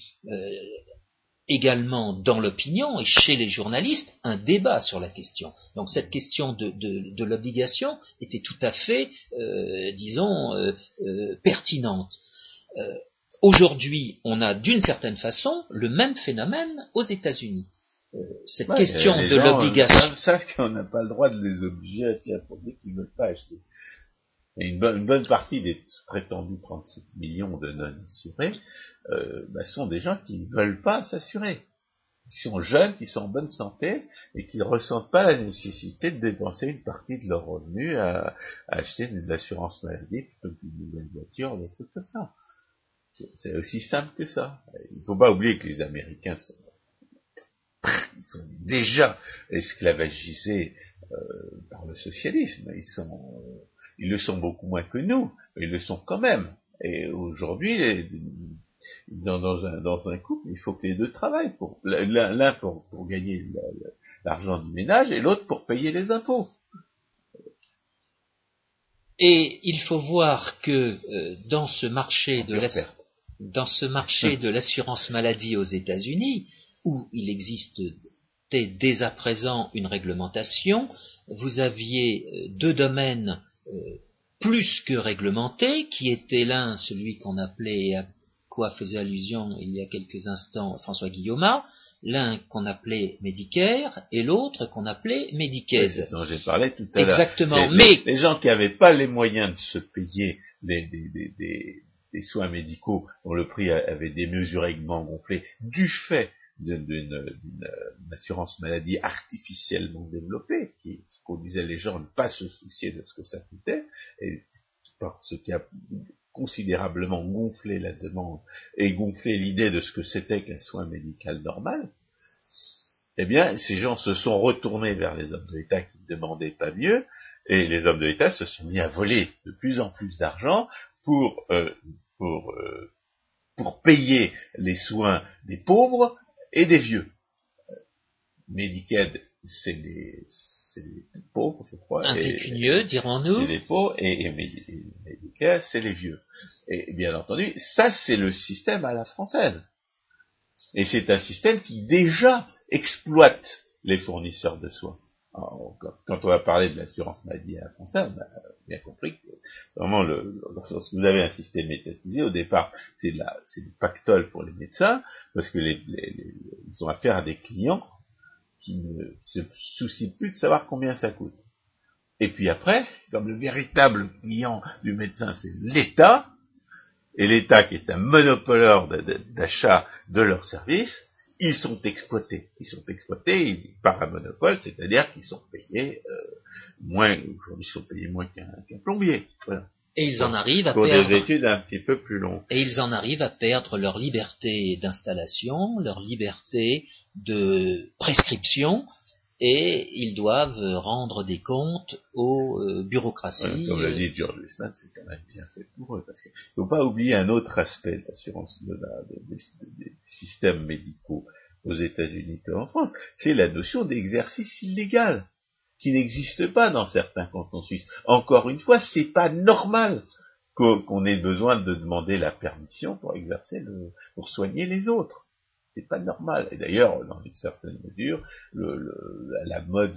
également dans l'opinion et chez les journalistes un débat sur la question. Donc cette question de, de, de l'obligation était tout à fait, euh, disons, euh, euh, pertinente. Euh, aujourd'hui, on a d'une certaine façon le même phénomène aux États-Unis. Euh, cette question de l'obligation. savent qu'on n'a pas le droit de les obliger à acheter un produit qu'ils ne veulent pas acheter. Et une, bonne, une bonne partie des prétendus 37 millions de non-assurés euh, bah, sont des gens qui ne veulent pas s'assurer. Qui sont jeunes, qui sont en bonne santé et qui ne ressentent pas la nécessité de dépenser une partie de leur revenu à, acheter de l'assurance maladie plutôt qu'une nouvelle voiture, des trucs comme ça. C'est aussi simple que ça. Il ne faut pas oublier que les Américains sont, sont déjà esclavagisés euh, par le socialisme. Ils sont euh, ils le sont beaucoup moins que nous, mais ils le sont quand même. Et aujourd'hui, dans, dans, un, dans, un, couple, il faut que les deux travaillent. Pour, l'un pour, pour, gagner l'argent du ménage et l'autre pour payer les impôts. Et il faut voir que euh, dans ce marché de dans ce marché de l'assurance maladie aux États-Unis, où il existe dès à présent une réglementation, vous aviez euh, deux domaines plus que réglementé, qui était l'un celui qu'on appelait, à quoi faisait allusion il y a quelques instants François Guillaume, l'un qu'on appelait Medicare et l'autre qu'on appelait c'est ça j'ai parlé tout à l'heure. Exactement. Mais les, gens qui n'avaient pas les moyens de se payer des, des, soins médicaux dont le prix avait démesurément gonflé du fait d'une assurance maladie artificiellement développée, qui, conduisait les gens à ne pas se soucier de ce que ça coûtait, et ce qui a considérablement gonflé la demande et gonflé l'idée de ce que c'était qu'un soin médical normal, eh bien, ces gens se sont retournés vers les hommes de l'État qui ne demandaient pas mieux, et les hommes de l'État se sont mis à voler de plus en plus d'argent pour, euh, pour, euh, pour payer les soins des pauvres et des vieux. Medicaid, c'est les, les, pauvres, je crois. Un pécunieux, dirons-nous. C'est les pauvres, et, et Medicare, c'est les vieux. Et bien entendu, ça, c'est le système à la française. Et c'est un système qui déjà exploite les fournisseurs de soins. Quand on va parler de l'assurance maladie à la française, on a bien compris que vraiment, lorsque vous avez un système étatisé, au départ, c'est du pactole pour les médecins, parce que les, ils ont affaire à des clients qui ne se soucient plus de savoir combien ça coûte. Et puis après, comme le véritable client du médecin, c'est l'État, et l'État qui est un monopoleur d'achat de leurs services, ils sont exploités. Ils sont exploités par un monopole, c'est-à-dire qu'ils sont payés euh, moins, aujourd'hui ils sont payés moins qu'un plombier. Et ils en arrivent à pour perdre. des études un petit peu plus longues. Et ils en arrivent à perdre leur liberté d'installation, leur liberté de prescription, et ils doivent rendre des comptes aux euh, bureaucraties. comme l'a dit George Westman, c'est quand même bien fait pour eux. Parce qu'il ne faut pas oublier un autre aspect de l'assurance de des systèmes médicaux aux États-Unis comme en France, c'est la notion d'exercice illégal qui n'existe pas dans certains cantons suisses. Encore une fois, c'est pas normal qu'on ait besoin de demander la permission pour exercer le, pour soigner les autres. C'est pas normal. Et d'ailleurs, dans une certaine mesure, la mode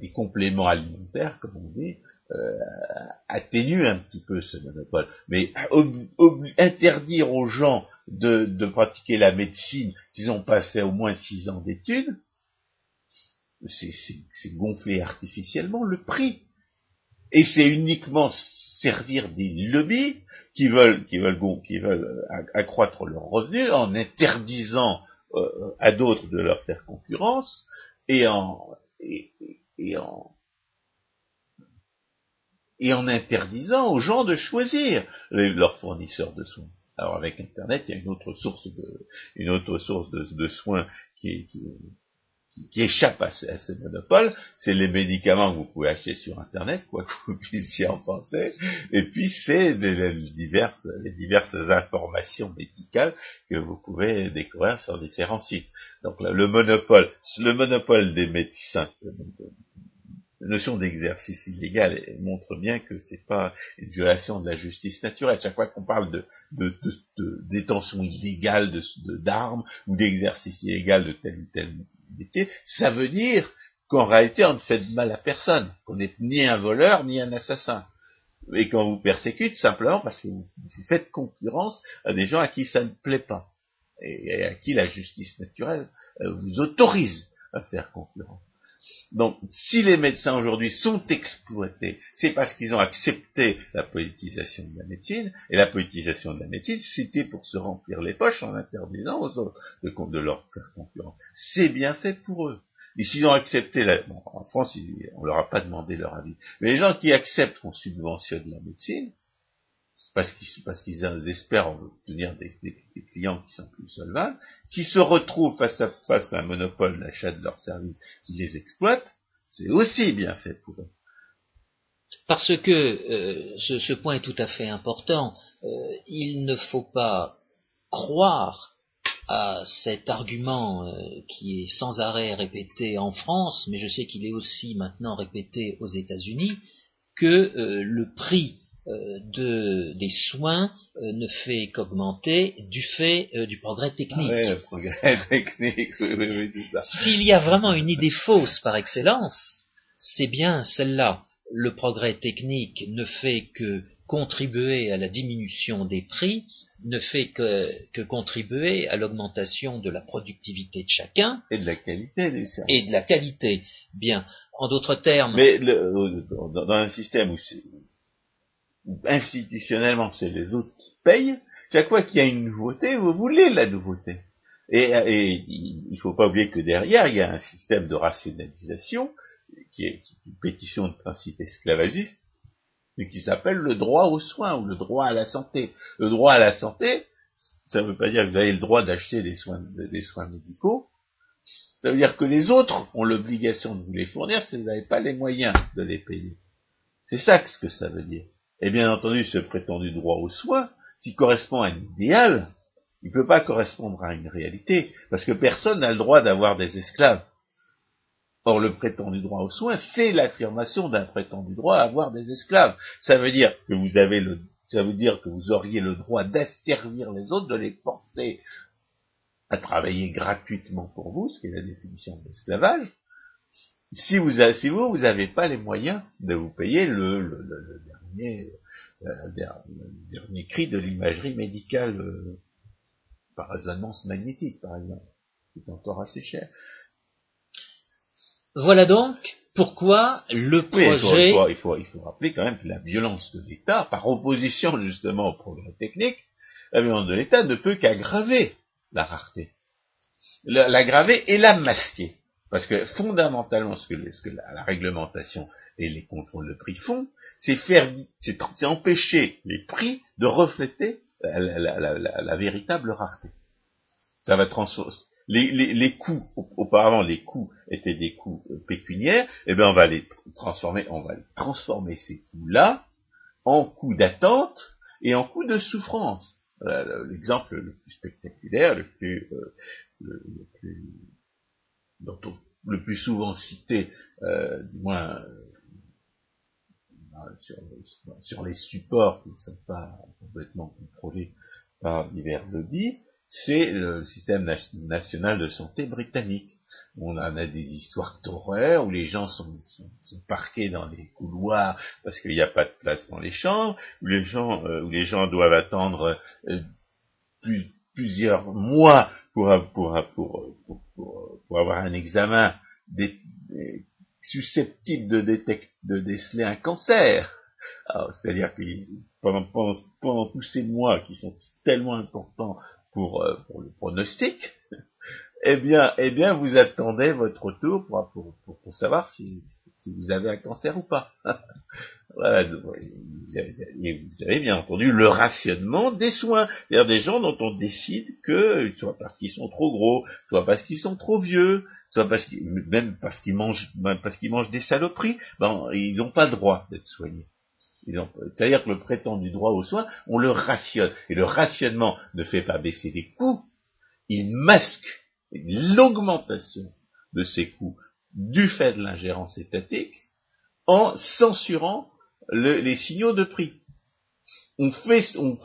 des compléments alimentaires, comme on dit, euh, atténue un petit peu ce monopole. Mais interdire aux gens de, de pratiquer la médecine s'ils n'ont pas fait au moins six ans d'études, c'est gonfler artificiellement le prix. Et c'est uniquement servir des lobbies qui veulent, qui veulent, qui veulent euh, accroître leurs revenus en interdisant euh, à d'autres de leur faire concurrence et en, et, et, en, et en interdisant aux gens de choisir leurs fournisseurs de soins. Alors avec Internet, il y a une autre source de, une autre source de, soins qui est, qui, qui échappe à ce, monopole, c'est les médicaments que vous pouvez acheter sur Internet, quoi que vous puissiez en penser, et puis c'est les, diverses, les diverses informations médicales que vous pouvez découvrir sur différents sites. Donc le monopole, le monopole des médecins, la notion d'exercice illégal montre bien que c'est pas une violation de la justice naturelle. Chaque fois qu'on parle de, de, de, détention illégale d'armes ou d'exercice illégal de tel ou tel ça veut dire qu'en réalité on ne fait de mal à personne, qu'on n'est ni un voleur ni un assassin. Et qu'on vous persécute simplement parce que vous, faites concurrence à des gens à qui ça ne plaît pas et à qui la justice naturelle euh, vous autorise à faire concurrence. Donc, si les médecins aujourd'hui sont exploités, c'est parce qu'ils ont accepté la politisation de la médecine, et la politisation de la médecine, c'était pour se remplir les poches en interdisant aux autres de, leur faire concurrence. C'est bien fait pour eux. Et s'ils ont accepté la, bon, en France, on leur a pas demandé leur avis. Mais les gens qui acceptent qu'on subventionne la médecine, parce qu'ils espèrent obtenir des, clients qui sont plus solvables, s'ils se retrouvent face à face à un monopole d'achat de leurs services qui les exploite, c'est aussi bien fait pour eux. Parce que euh, ce, point est tout à fait important. Euh, il ne faut pas croire à cet argument euh, qui est sans arrêt répété en France, mais je sais qu'il est aussi maintenant répété aux États-Unis, que le prix de, des soins euh, ne fait qu'augmenter du fait euh, du progrès technique. Ah le progrès technique, S'il y a vraiment une idée fausse par excellence, c'est bien celle-là. Le progrès technique ne fait que contribuer à la diminution des prix, ne fait que, que contribuer à l'augmentation de la productivité de chacun. Et de la qualité du service. Et de la qualité. Bien. En d'autres termes. Mais le, dans un système où institutionnellement c'est les autres qui payent, chaque fois qu'il y a une nouveauté, vous voulez la nouveauté. Et, il ne faut pas oublier que derrière, il y a un système de rationalisation qui est une pétition de principe esclavagiste, mais qui s'appelle le droit aux soins ou le droit à la santé. Le droit à la santé, ça ne veut pas dire que vous avez le droit d'acheter des soins, médicaux, ça veut dire que les autres ont l'obligation de vous les fournir si vous n'avez pas les moyens de les payer. C'est ça ce que ça veut dire. Et bien entendu, ce prétendu droit aux soins, s'il correspond à un idéal, il ne peut pas correspondre à une réalité, parce que personne n'a le droit d'avoir des esclaves. Or, le prétendu droit aux soins, c'est l'affirmation d'un prétendu droit à avoir des esclaves. Ça veut dire que vous avez le, ça veut dire que vous auriez le droit d'asservir les autres, de les forcer à travailler gratuitement pour vous, ce qui est la définition de l'esclavage, si vous, si vous, vous n'avez pas les moyens de vous payer le, le, le, dernier, euh, dernier cri de l'imagerie médicale euh, par résonance magnétique, par exemple, qui est encore assez cher. Voilà donc pourquoi le projet... il, faut, il, faut, rappeler quand même que la violence de l'État, par opposition justement au progrès technique, la violence de l'État ne peut qu'aggraver la rareté. L'aggraver et la masquer. Parce que fondamentalement, ce que, ce que la, réglementation et les contrôles de prix font, c'est faire, c'est empêcher les prix de refléter la, véritable rareté. Ça va transformer. Les, les, les, coûts, auparavant les coûts étaient des coûts euh, pécuniaires, eh bien on va les transformer, on va transformer ces coûts-là en coûts d'attente et en coûts de souffrance. L'exemple le plus spectaculaire, le plus, euh, le, plus le plus souvent cité, euh, du moins euh, sur, les supports qui ne sont pas complètement contrôlés par divers lobbies, c'est le système national de santé britannique. On en a des histoires d'horreur où les gens sont, sont, parqués dans les couloirs parce qu'il n'y a pas de place dans les chambres, où les gens, euh, où les gens doivent attendre euh, plusieurs mois pour, pour, pour, pour, avoir un examen susceptible de, détecter, de déceler un cancer. C'est-à-dire que pendant, pendant, pendant, tous ces mois qui sont tellement importants pour, euh, pour le pronostic, eh bien, eh bien, vous attendez votre retour pour, savoir si, si, vous avez un cancer ou pas. voilà, vous avez, bien entendu le rationnement des soins, c'est-à-dire des gens dont on décide que, soit parce qu'ils sont trop gros, soit parce qu'ils sont trop vieux, soit parce qu'ils, même parce qu'ils mangent, même parce qu'ils mangent des saloperies, ben, ils n'ont pas le droit d'être soignés. C'est-à-dire que le prétendu droit aux soins, on le rationne. Et le rationnement ne fait pas baisser les coûts, il masque l'augmentation de ces coûts du fait de l'ingérence étatique en censurant les signaux de prix. On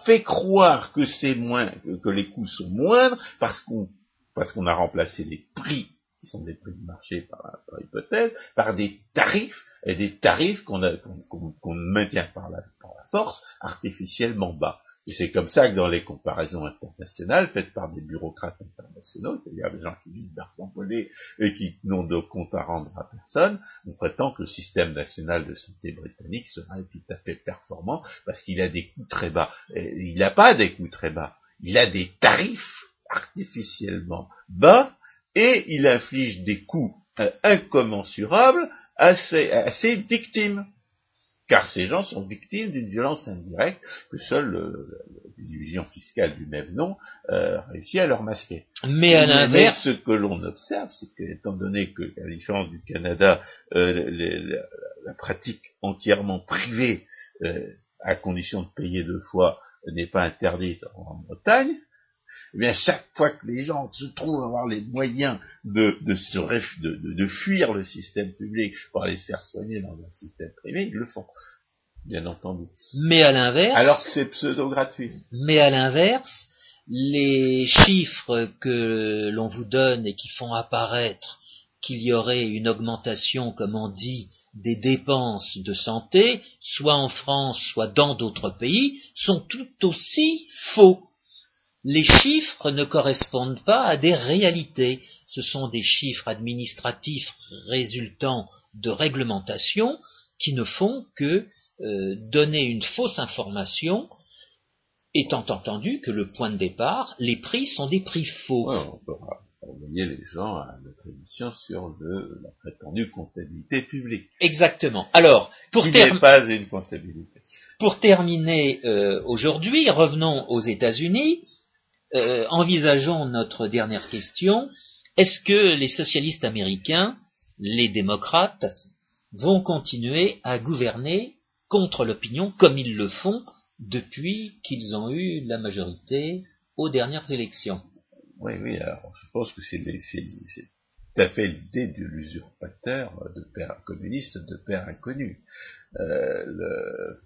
fait, croire que c'est moins, que, les coûts sont moindres parce qu'on a remplacé les prix qui sont des prix de marché par, hypothèse, par des tarifs, et des tarifs qu'on maintient par la force artificiellement bas. Et c'est comme ça que dans les comparaisons internationales faites par des bureaucrates internationaux, c'est-à-dire des gens qui vivent d'argent volé et qui n'ont de compte à rendre à personne, on prétend que le système national de santé britannique sera tout à fait performant parce qu'il a des coûts très bas. Il n'a pas des coûts très bas, il a des tarifs artificiellement bas et il inflige des coûts euh, incommensurables à ses victimes car ces gens sont victimes d'une violence indirecte que seule la division fiscale du même nom euh, réussit à leur masquer. Mais à l'inverse, ce que l'on observe, c'est que, étant donné que, à la différence du Canada, euh, la, pratique entièrement privée, euh, à condition de payer deux fois, n'est pas interdite en Bretagne, eh bien chaque fois que les gens se trouvent à avoir les moyens de, de, se de, de, fuir le système public pour aller se faire soigner dans un système privé, ils le font. Bien entendu. Mais à l'inverse. Alors que c'est pseudo-gratuit. Mais à l'inverse, les chiffres que l'on vous donne et qui font apparaître qu'il y aurait une augmentation, comme on dit, des dépenses de santé, soit en France, soit dans d'autres pays, sont tout aussi faux les chiffres ne correspondent pas à des réalités. Ce sont des chiffres administratifs résultant de réglementations qui ne font que euh, donner une fausse information étant entendu que le point de départ, les prix sont des prix faux. on peut envoyer les gens à notre émission sur la prétendue comptabilité publique. Exactement. Alors, pour terminer, pas une comptabilité. Pour terminer euh, aujourd'hui, revenons aux États-Unis. Euh, envisageons notre dernière question. Est-ce que les socialistes américains, les démocrates, vont continuer à gouverner contre l'opinion comme ils le font depuis qu'ils ont eu la majorité aux dernières élections? Oui, oui, alors je pense que c'est tout à fait l'idée de l'usurpateur de père communiste de père inconnu. Euh, le,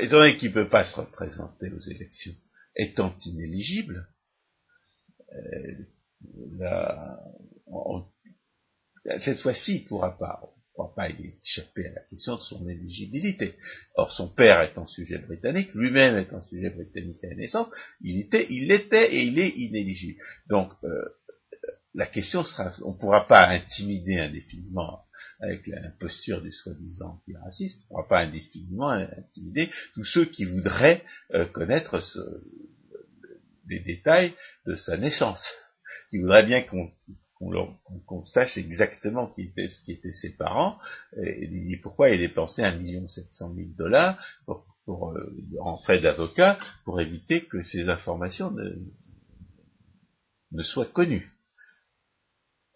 étant qu'il ne peut pas se représenter aux élections, étant inéligible, euh, cette fois-ci, il ne pourra pas ne pourra pas échapper à la question de son éligibilité. Or, son père étant sujet britannique, lui-même étant sujet britannique à la naissance, il était, il l'était et il est inéligible. Donc, euh, la question sera, on ne pourra pas intimider indéfiniment avec la posture du soi-disant antiraciste, ne pourra pas indéfiniment intimider tous ceux qui voudraient euh, connaître ce, les détails de sa naissance, qui voudraient bien qu'on qu'on sache exactement qui était, ce qui étaient ses parents, et, pourquoi il dépensait un million sept cent mille dollars pour, euh, en frais d'avocat pour éviter que ces informations ne, ne soient connues.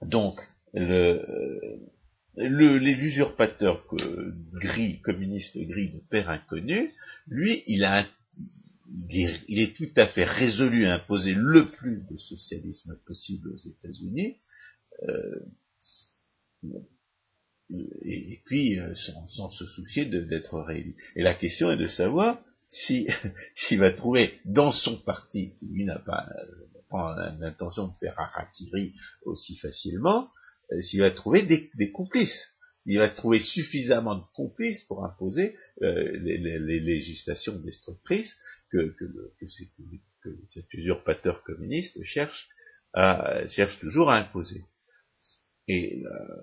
Donc, le, le, l'usurpateur gris, communiste gris de père inconnu, lui, il a il est, tout à fait résolu à imposer le plus de socialisme possible aux États-Unis, euh, et, puis euh, sans, se soucier d'être réélu. Et la question est de savoir si s'il va trouver dans son parti, qui lui n'a pas, l'intention de faire harakiri aussi facilement, s'il va trouver des, complices. Il va trouver suffisamment de complices pour imposer les, législations destructrices que, que, que, cet usurpateur communiste cherche, à, cherche toujours à imposer. Et euh,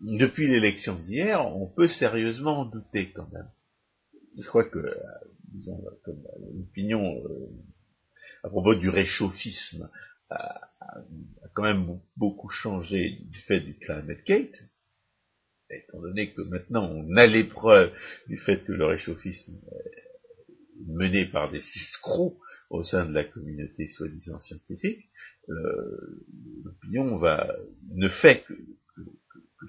depuis l'élection d'hier, on peut sérieusement en douter quand même. Je crois que, euh, disons, comme l'opinion euh, à propos du réchauffisme a, quand même beaucoup changé du fait du climate gate, étant donné que maintenant on a l'épreuve du fait que le réchauffisme est mené par des escrocs au sein de la communauté soi-disant scientifique, l'opinion va ne fait que,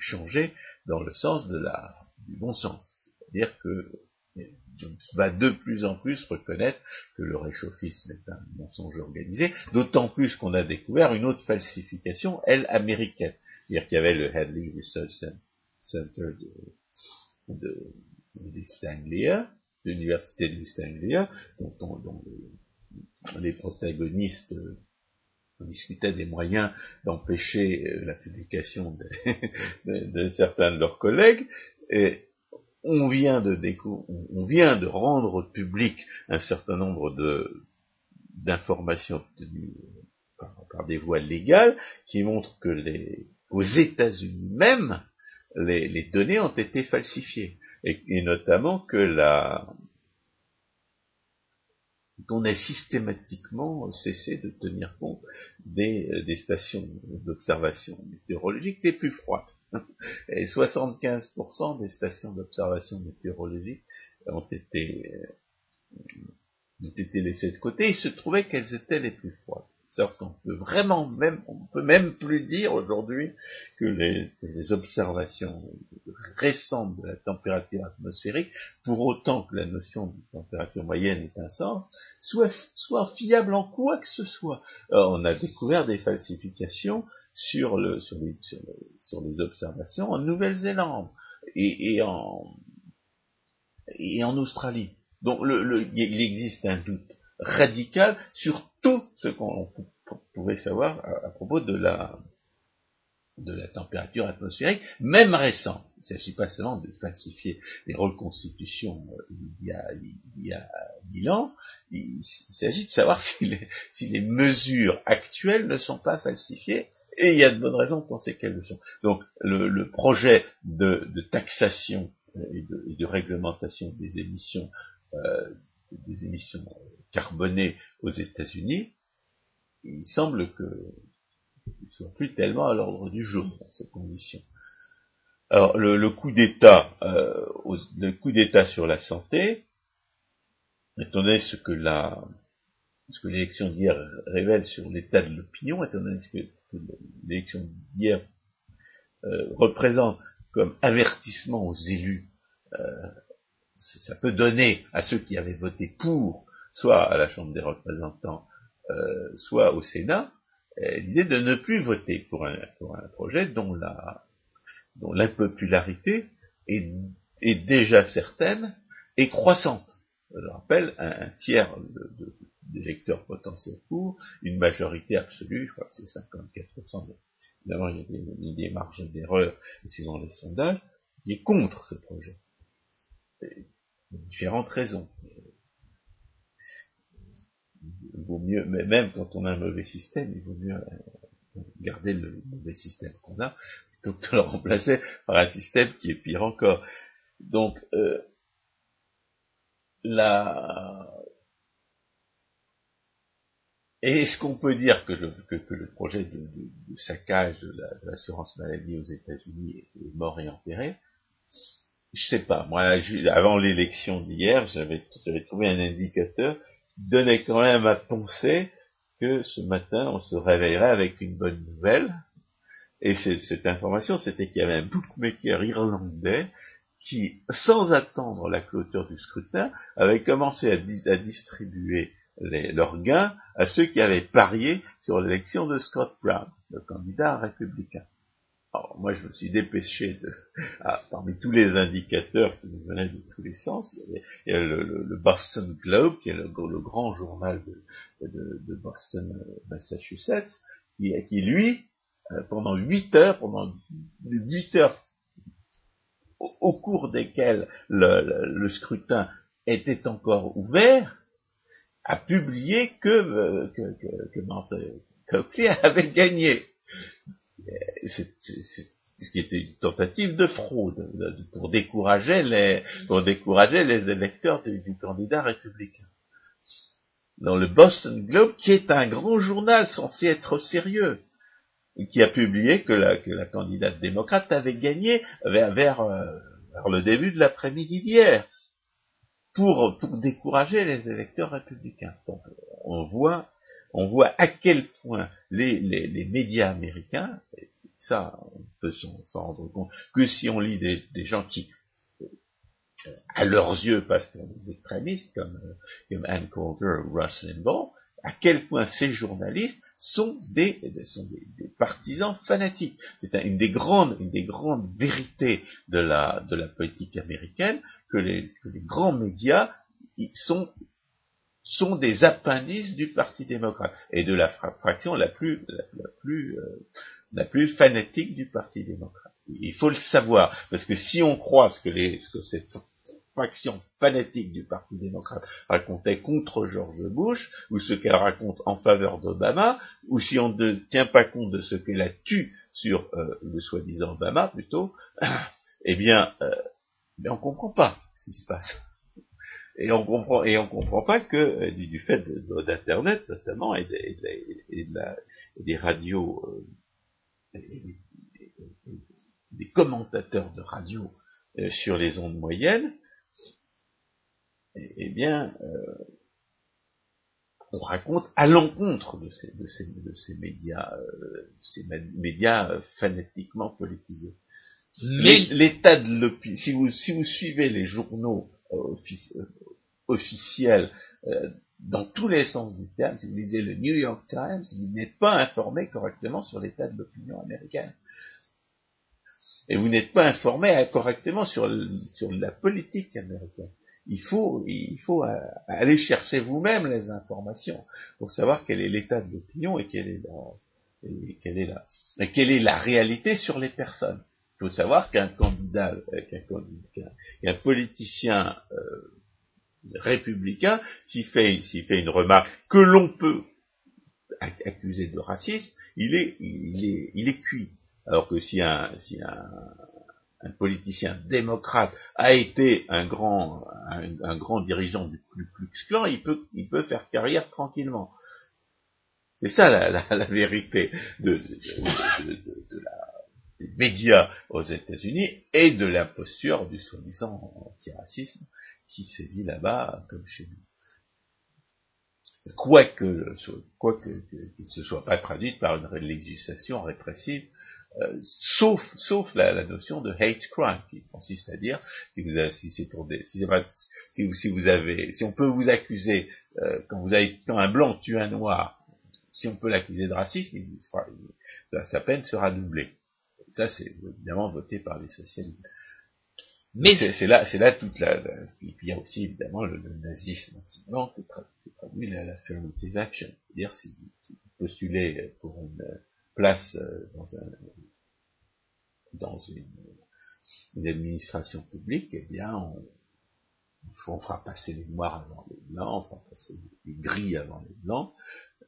changer dans le sens de la du bon sens, c'est-à-dire que va de plus en plus reconnaître que le réchauffisme est un mensonge organisé, d'autant plus qu'on a découvert une autre falsification, elle américaine. C'est-à-dire qu'il y avait le Hadley Research Center de, de, de l'université de Anglia, dont, dont les protagonistes discutait des moyens d'empêcher euh, la publication de, certains de leurs collègues, et on vient de, rendre public un certain nombre d'informations obtenues par, des voies légales qui montrent que les, aux États-Unis même, les, données ont été falsifiées, et notamment que la, qu'on ait systématiquement cessé de tenir compte des, euh, stations d'observation météorologique les plus froides. Et 75% des stations d'observation météorologique ont été, euh, ont été laissées de côté. Il se trouvait qu'elles étaient les plus froides sorte qu'on peut vraiment même, on peut même plus dire aujourd'hui que les, observations récentes de la température atmosphérique, pour autant que la notion de température moyenne ait un sens, soit, soit fiable en quoi que ce soit. on a découvert des falsifications sur, le, sur, les, sur, les observations en Nouvelle-Zélande et, en, et en Australie. Donc il existe un doute radical sur tout ce qu'on pouvait savoir à, propos de la, de la température atmosphérique, même récente. Il ne s'agit pas seulement de falsifier les reconstitutions euh, il y a, il y a mille ans, il, s'agit de savoir si les, si les, mesures actuelles ne sont pas falsifiées, et il y a de bonnes raisons pour penser qu'elles le sont. Donc le, le projet de, de taxation euh, et de, et de, réglementation des émissions euh, des émissions carbonées aux États-Unis, il semble que ne soit plus tellement à l'ordre du jour dans ces conditions. Alors le, coup d'État, euh, le d'État sur la santé, étant donné ce que la ce que l'élection d'hier révèle sur l'état de l'opinion, étant donné ce que, l'élection d'hier euh, représente comme avertissement aux élus, euh, ça peut donner à ceux qui avaient voté pour, soit à la Chambre des représentants, euh, soit au Sénat, l'idée de ne plus voter pour un, projet dont la dont l'impopularité est, est, déjà certaine et croissante. Je rappelle, un, tiers d'électeurs potentiels pour, une majorité absolue, je crois que c'est 54%, évidemment il y a des, des marges d'erreur suivant les sondages, qui est contre ce projet. Différentes raisons. Il vaut mieux, mais même quand on a un mauvais système, il vaut mieux euh, garder le mauvais système qu'on a, plutôt que de le remplacer par un système qui est pire encore. Donc, euh, la... Est-ce qu'on peut dire que le, que, le projet de, de, saccage de l'assurance maladie aux États-Unis est mort et enterré? Je sais pas. Moi, avant l'élection d'hier, j'avais trouvé un indicateur qui donnait quand même à penser que ce matin, on se réveillerait avec une bonne nouvelle. Et cette information, c'était qu'il y avait un bookmaker irlandais qui, sans attendre la clôture du scrutin, avait commencé à, distribuer leurs gains à ceux qui avaient parié sur l'élection de Scott Brown, le candidat républicain. Alors, moi, je me suis dépêché de, ah, parmi tous les indicateurs qui nous venaient de tous les sens, il y avait, le, Boston Globe, qui est le, grand journal de, Boston, euh, Massachusetts, qui, lui, euh, pendant huit heures, pendant huit heures au, cours desquelles le, scrutin était encore ouvert, a publié que, euh, que, que avait gagné. C'est, ce qui était une tentative de fraude pour décourager les, pour décourager les électeurs du, candidat républicain. Dans le Boston Globe, qui est un grand journal censé être sérieux, qui a publié que la, que la candidate démocrate avait gagné vers, vers, euh, le début de l'après-midi d'hier, pour, pour décourager les électeurs républicains. Donc, on voit, on voit à quel point les, les, médias américains, ça, on peut s'en rendre compte, que si on lit des, des gens qui, à leurs yeux, passent pour des extrémistes, comme, comme Anne Coulter ou Russ Limbaugh, à quel point ces journalistes sont des, sont des, partisans fanatiques. C'est une des grandes, une des grandes vérités de la, de la politique américaine que les, que les grands médias sont, sont des appendices du Parti démocrate et de la fraction la plus, la, plus, euh, la plus fanatique du Parti démocrate. Il faut le savoir parce que si on croit ce que, les, ce que cette faction fanatique du Parti démocrate racontait contre George Bush, ou ce qu'elle raconte en faveur d'Obama, ou si on ne tient pas compte de ce qu'elle a tué sur euh, le soi-disant Obama plutôt, eh bien, euh, on ne comprend pas ce qui se passe. Et on comprend et on comprend pas que euh, du, fait d'internet notamment et, des radios des commentateurs de radio sur les ondes moyennes eh, bien, euh, on raconte à l'encontre de ces, de ces, de ces médias, euh, ces médias euh, fanatiquement politisés. L'état de l'opinion, si vous, si vous suivez les journaux officiels dans tous les sens du terme, si vous lisez le New York Times, vous n'êtes pas informé correctement sur l'état de l'opinion américaine. Et vous n'êtes pas informé correctement sur, sur la politique américaine il faut, il faut euh, aller chercher vous-même les informations pour savoir quel est l'état de l'opinion et est la, quelle est la, et quelle est la réalité sur les personnes. Il faut savoir qu'un candidat, euh, qu'un politicien euh, républicain, s'il fait, fait une remarque que l'on peut accuser de racisme, il est, il est, il est cuit. Alors que si un, si un, politicien démocrate a été un grand, un, grand dirigeant du Klux Klan, il peut, il peut faire carrière tranquillement. C'est ça la, la, vérité de, de, la, des médias aux États-Unis et de l'imposture du soi-disant antiracisme qui sévit là-bas comme chez nous. Quoique quoique qu'il ne se soit pas traduit par une législation répressive, euh, sauf sauf la, notion de hate crime qui consiste à dire si vous si c'est pour des si, vous, si vous avez si on peut vous accuser euh, quand vous avez quand un blanc tue un noir si on peut l'accuser de racisme sa peine sera doublée ça c'est évidemment voté par les socialistes. Mais c'est là, c'est là toute la, et puis il y a aussi évidemment le, nazisme anti-blanc qui traduit la, affirmative action, c'est-à-dire si, si vous postulez pour une place euh, dans un dans une, une administration publique, eh bien on, on fera passer les noirs avant les blancs, on fera passer les gris avant les blancs,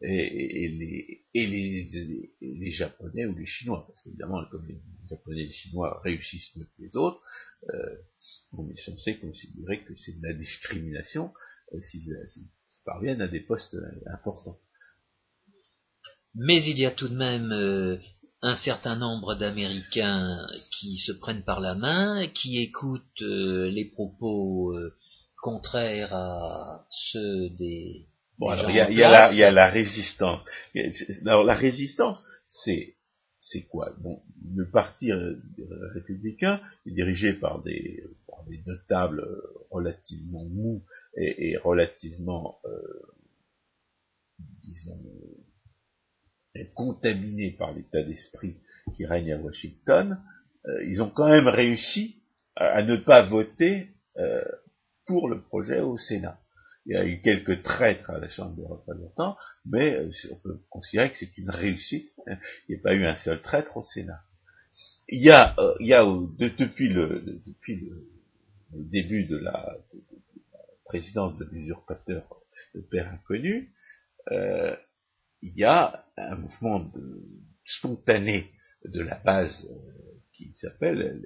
et, les, et les, les, Japonais ou les Chinois, parce qu'évidemment, comme les Japonais et les Chinois réussissent mieux que les autres, euh, on est censé considérer que c'est de la discrimination euh, s'ils parviennent à des postes importants. Mais il y a tout de même euh, un certain nombre d'Américains qui se prennent par la main, qui écoutent euh, les propos contraires à ceux des Bon, alors il y a, y, a la, y a la résistance. Alors la résistance, c'est c'est quoi? Bon, le parti républicain est dirigé par des, par des notables relativement mous et, et relativement, euh, disons, contaminés par l'état d'esprit qui règne à Washington. Euh, ils ont quand même réussi à, à ne pas voter euh, pour le projet au Sénat il y a eu quelques traîtres à la Chambre des représentants, mais euh, on peut considérer que c'est une réussite. Hein. Il n'y a pas eu un seul traître au Sénat. Il y a, euh, il y a depuis, le, depuis le, début de la, présidence de l'usurpateur, le père inconnu, euh, il y a un mouvement de, spontané de la base qui s'appelle,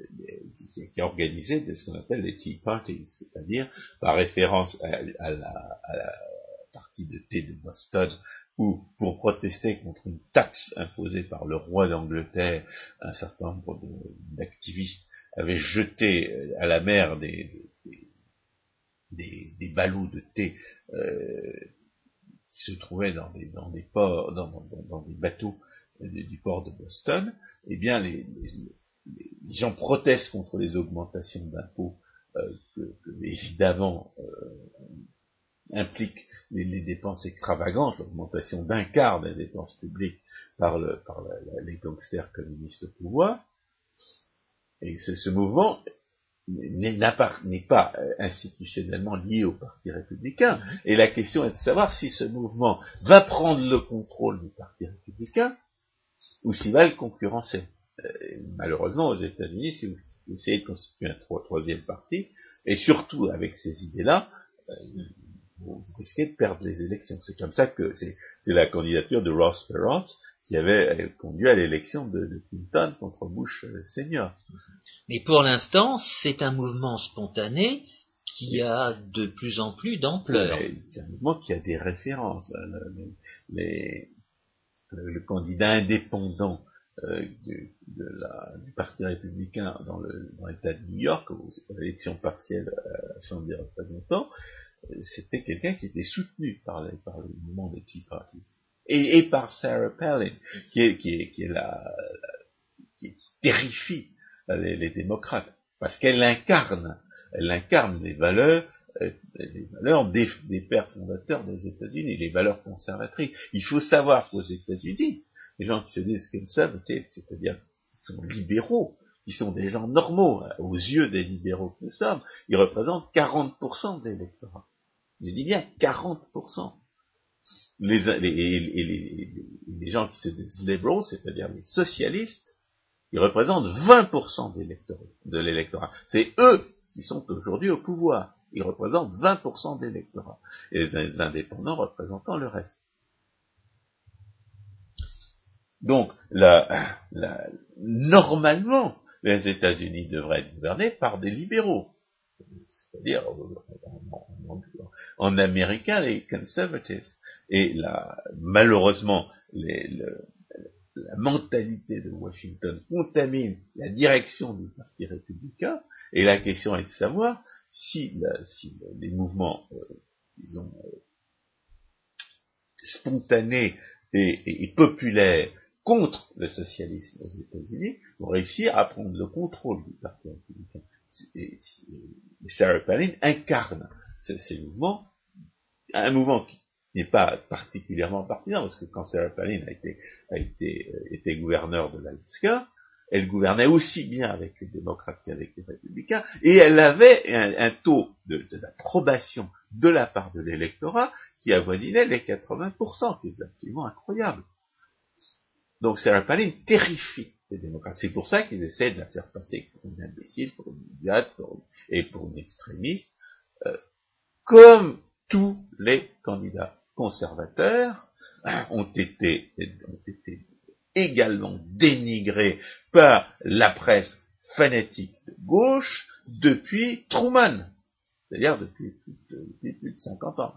qui, est organisé ce qu'on appelle les Tea Parties, c'est-à-dire par référence à, la, partie de thé de Boston, où pour protester contre une taxe imposée par le roi d'Angleterre, un certain nombre d'activistes avaient jeté à la mer des, des, ballots de thé euh, qui se trouvaient dans des, dans des ports, dans, des bateaux du port de Boston, eh bien les gens protestent contre les augmentations d'impôts euh, que, évidemment euh, impliquent les, dépenses extravagantes, l'augmentation d'un quart des dépenses publiques par, le, par les gangsters communistes au pouvoir. Et ce, ce mouvement n'est pas euh, institutionnellement lié au Parti républicain. Et la question est de savoir si ce mouvement va prendre le contrôle du Parti républicain ou s'il va le concurrencer. Euh, malheureusement, aux États-Unis, si vous essayez de constituer un troisième parti, et surtout avec ces idées-là, euh, vous risquez de perdre les élections. C'est comme ça que c'est la candidature de Ross Perot qui avait euh, conduit à l'élection de, Clinton contre Bush senior. Mais pour l'instant, c'est un mouvement spontané qui a de plus en plus d'ampleur. C'est un mouvement qui a des références. le candidat indépendant euh, du, Parti républicain dans l'État de New York, aux, l'élection partielle à la Chambre des représentants, euh, c'était quelqu'un qui était soutenu par, le mouvement des Tea Parties. Et, par Sarah Palin, qui, est, qui, qui, est la, qui, terrifie les, démocrates, parce qu'elle incarne, elle incarne les valeurs euh, les valeurs des, des, pères fondateurs des États-Unis, les valeurs conservatrices. Il faut savoir qu'aux États-Unis, les gens qui se disent conservatifs, c'est-à-dire qui sont libéraux, qui sont des gens normaux hein, aux yeux des libéraux que nous sommes, ils représentent 40% de l'électorat. Je dis bien 40%. Les, les, les, gens qui se disent libéraux, c'est-à-dire les socialistes, ils représentent 20% de l'électorat. C'est eux qui sont aujourd'hui au pouvoir. Ils représentent 20% de l'électorat. Et les indépendants représentant le reste. Donc, la, la, normalement, les États-Unis devraient être gouvernés par des libéraux. C'est-à-dire, en, américain, les conservatives. Et là, malheureusement, la mentalité de Washington contamine la direction du Parti républicain, et la question est de savoir si, les mouvements, euh, disons, euh, spontanés et, populaires contre le socialisme aux États-Unis vont réussir à prendre le contrôle du Parti républicain. Sarah Palin incarne ces mouvements, un mouvement qui n'est pas particulièrement partisan, parce que quand Sarah Palin a été, a euh, gouverneur de l'Alaska, elle gouvernait aussi bien avec les démocrates qu'avec les républicains, et elle avait un, taux d'approbation de, de la part de l'électorat qui avoisinait les 80%, qui est absolument incroyable. Donc Sarah Palin terrifie les démocrates. C'est pour ça qu'ils essaient de la faire passer pour une imbécile, pour une idiote, et pour une extrémiste, euh, comme tous les candidats conservateurs ont été, ont été également dénigrés par la presse fanatique de gauche depuis Truman, c'est-à-dire depuis, plus de 50 ans.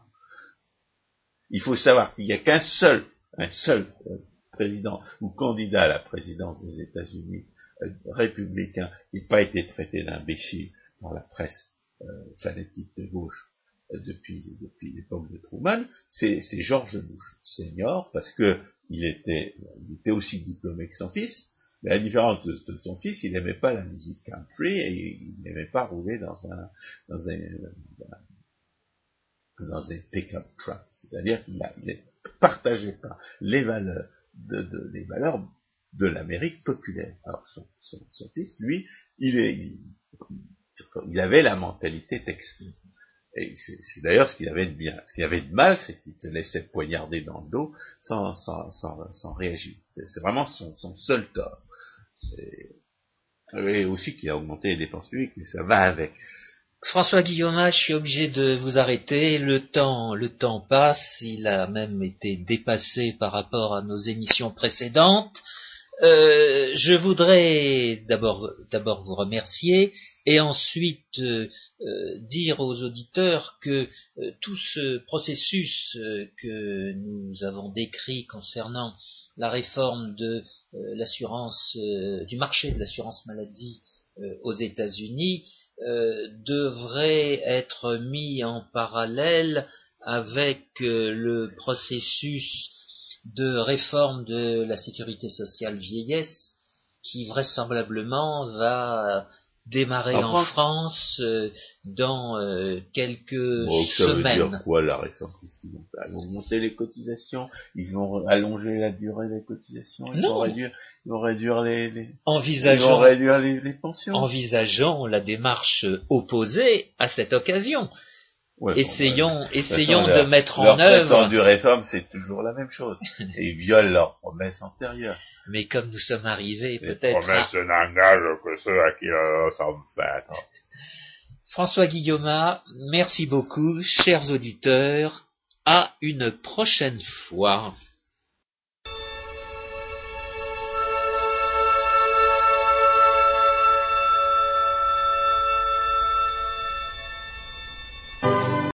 Il faut savoir qu'il n'y a qu'un seul, un seul euh, président ou candidat à la présidence des États-Unis euh, républicain qui n'a pas été traité d'imbécile par la presse euh, fanatique de gauche depuis, depuis l'époque de Truman, c'est George Bush senior, parce que il était, il était aussi diplômé que son fils, mais à la différence de, son fils, il n'aimait pas la musique country et il n'aimait pas rouler dans un, dans un, dans un pick-up truck. C'est-à-dire qu'il ne partageait pas les valeurs de, de les valeurs de l'Amérique populaire. Alors son, son, son, fils, lui, il, est, il, avait la mentalité texane. Et c'est d'ailleurs ce qu'il avait de bien. Ce qu'il avait de mal, c'est qu'il se laissait poignarder dans le dos sans, sans, sans, réagir. C'est vraiment son, son, seul tort. Et, aussi qu'il a augmenté les dépenses publiques, mais ça va avec. François Guillaume, je suis obligé de vous arrêter. Le temps, le temps passe. Il a même été dépassé par rapport à nos émissions précédentes. Euh, je voudrais d'abord d'abord vous remercier et ensuite euh, euh, dire aux auditeurs que tout ce processus que nous avons décrit concernant la réforme de l'assurance du marché de l'assurance maladie aux États-Unis devrait être mis en parallèle avec le processus de réforme de la sécurité sociale vieillesse qui vraisemblablement va démarrer en, France, euh, dans euh, quelques semaines. Ça veut dire quoi la réforme Qu'est-ce qu'ils vont faire Ils vont monter les cotisations, ils vont allonger la durée des cotisations, ils vont réduire, ils vont réduire les, les envisageons, ils vont réduire les, les pensions. Envisageons la démarche opposée à cette occasion essayons, essayons de mettre en œuvre. du réforme, c'est toujours la même chose. Et ils violent leurs promesses antérieures. Mais comme nous sommes arrivés, peut-être. N'engagent que ceux à qui euh. François Guillaume, merci beaucoup, chers auditeurs. À une prochaine fois.